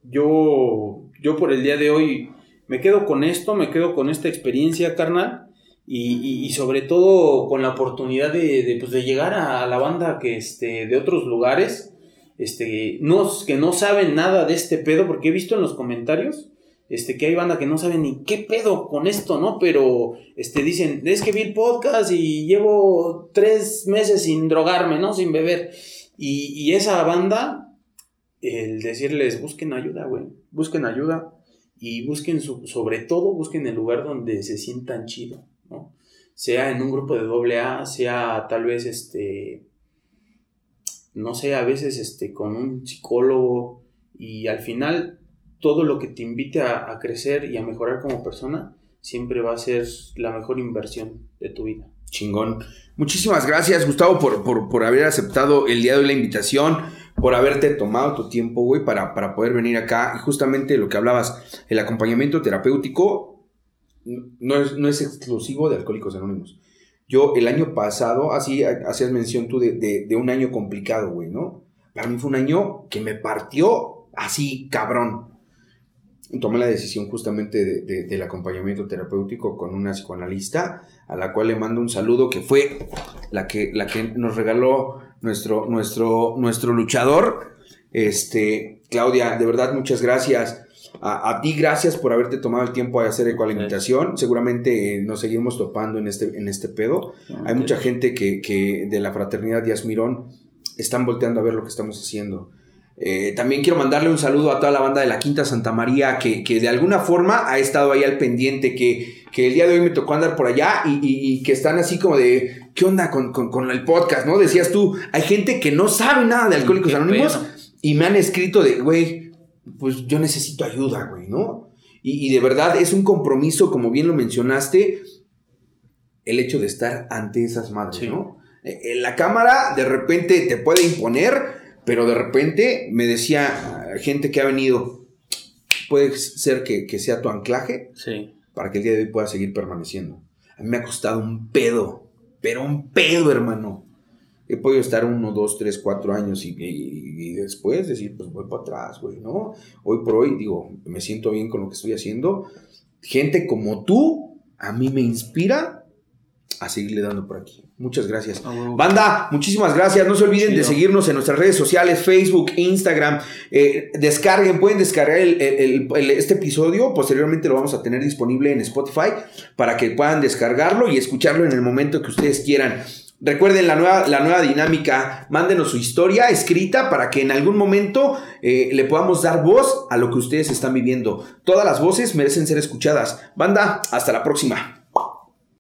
Speaker 2: Yo, yo por el día de hoy me quedo con esto, me quedo con esta experiencia, carnal y, y, sobre todo con la oportunidad de, de, pues de llegar a la banda que este, de otros lugares este, no, que no saben nada de este pedo, porque he visto en los comentarios este, que hay banda que no saben ni qué pedo con esto, ¿no? Pero este, dicen, es que vi el podcast y llevo tres meses sin drogarme, ¿no? Sin beber. Y esa banda, el decirles, busquen ayuda, güey, busquen ayuda y busquen su, sobre todo, busquen el lugar donde se sientan chido. ¿no? Sea en un grupo de doble A, sea tal vez este, no sé, a veces este, con un psicólogo y al final todo lo que te invite a, crecer y a mejorar como persona siempre va a ser la mejor inversión de tu vida.
Speaker 1: Chingón. Muchísimas gracias, Gustavo, por, por, por haber aceptado el día de hoy la invitación, por haberte tomado tu tiempo, güey, para, para poder venir acá. Y justamente lo que hablabas, el acompañamiento terapéutico no es, no es exclusivo de Alcohólicos Anónimos. Yo el año pasado, así hacías mención tú de, de, un año complicado, güey, ¿no? Para mí fue un año que me partió así, cabrón. Tomé la decisión justamente de, de, del acompañamiento terapéutico con una psicoanalista, a la cual le mando un saludo, que fue la que, la que nos regaló nuestro, nuestro, nuestro luchador. Este, Claudia, de verdad, muchas gracias A, ti, gracias por haberte tomado el tiempo de hacer eco la invitación. Seguramente eh, nos seguimos topando en este, en este pedo. Hay mucha gente que, que de la fraternidad Díaz Mirón están volteando a ver lo que estamos haciendo. Eh, también quiero mandarle un saludo a toda la banda de la Quinta Santa María que, de alguna forma ha estado ahí al pendiente, que, el día de hoy me tocó andar por allá y, que están así como de, ¿qué onda con, el podcast? ¿No? Decías tú, hay gente que no sabe nada de Alcohólicos Anónimos y me han escrito de, güey, pues yo necesito ayuda, güey, ¿no? Y, y de verdad es un compromiso, como bien lo mencionaste, el hecho de estar ante esas madres, ¿no? En la cámara de repente te puede imponer, pero de repente me decía gente que ha venido, puede ser que, sea tu anclaje
Speaker 2: sí.
Speaker 1: Para que el día de hoy pueda seguir permaneciendo. A mí me ha costado un pedo, pero un pedo, hermano. He podido estar uno, dos, tres, cuatro años y, después decir, pues voy atrás, güey, ¿no? Hoy por hoy, digo, me siento bien con lo que estoy haciendo. Gente como tú, a mí me inspira a seguirle dando por aquí. Muchas gracias. Banda, muchísimas gracias. No se olviden de seguirnos en nuestras redes sociales, Facebook, Instagram. Eh, descarguen, pueden descargar este episodio. Posteriormente lo vamos a tener disponible en Spotify para que puedan descargarlo y escucharlo en el momento que ustedes quieran. Recuerden la nueva, la nueva dinámica, mándenos su historia escrita para que en algún momento eh, le podamos dar voz a lo que ustedes están viviendo. Todas las voces merecen ser escuchadas. Banda, hasta la próxima.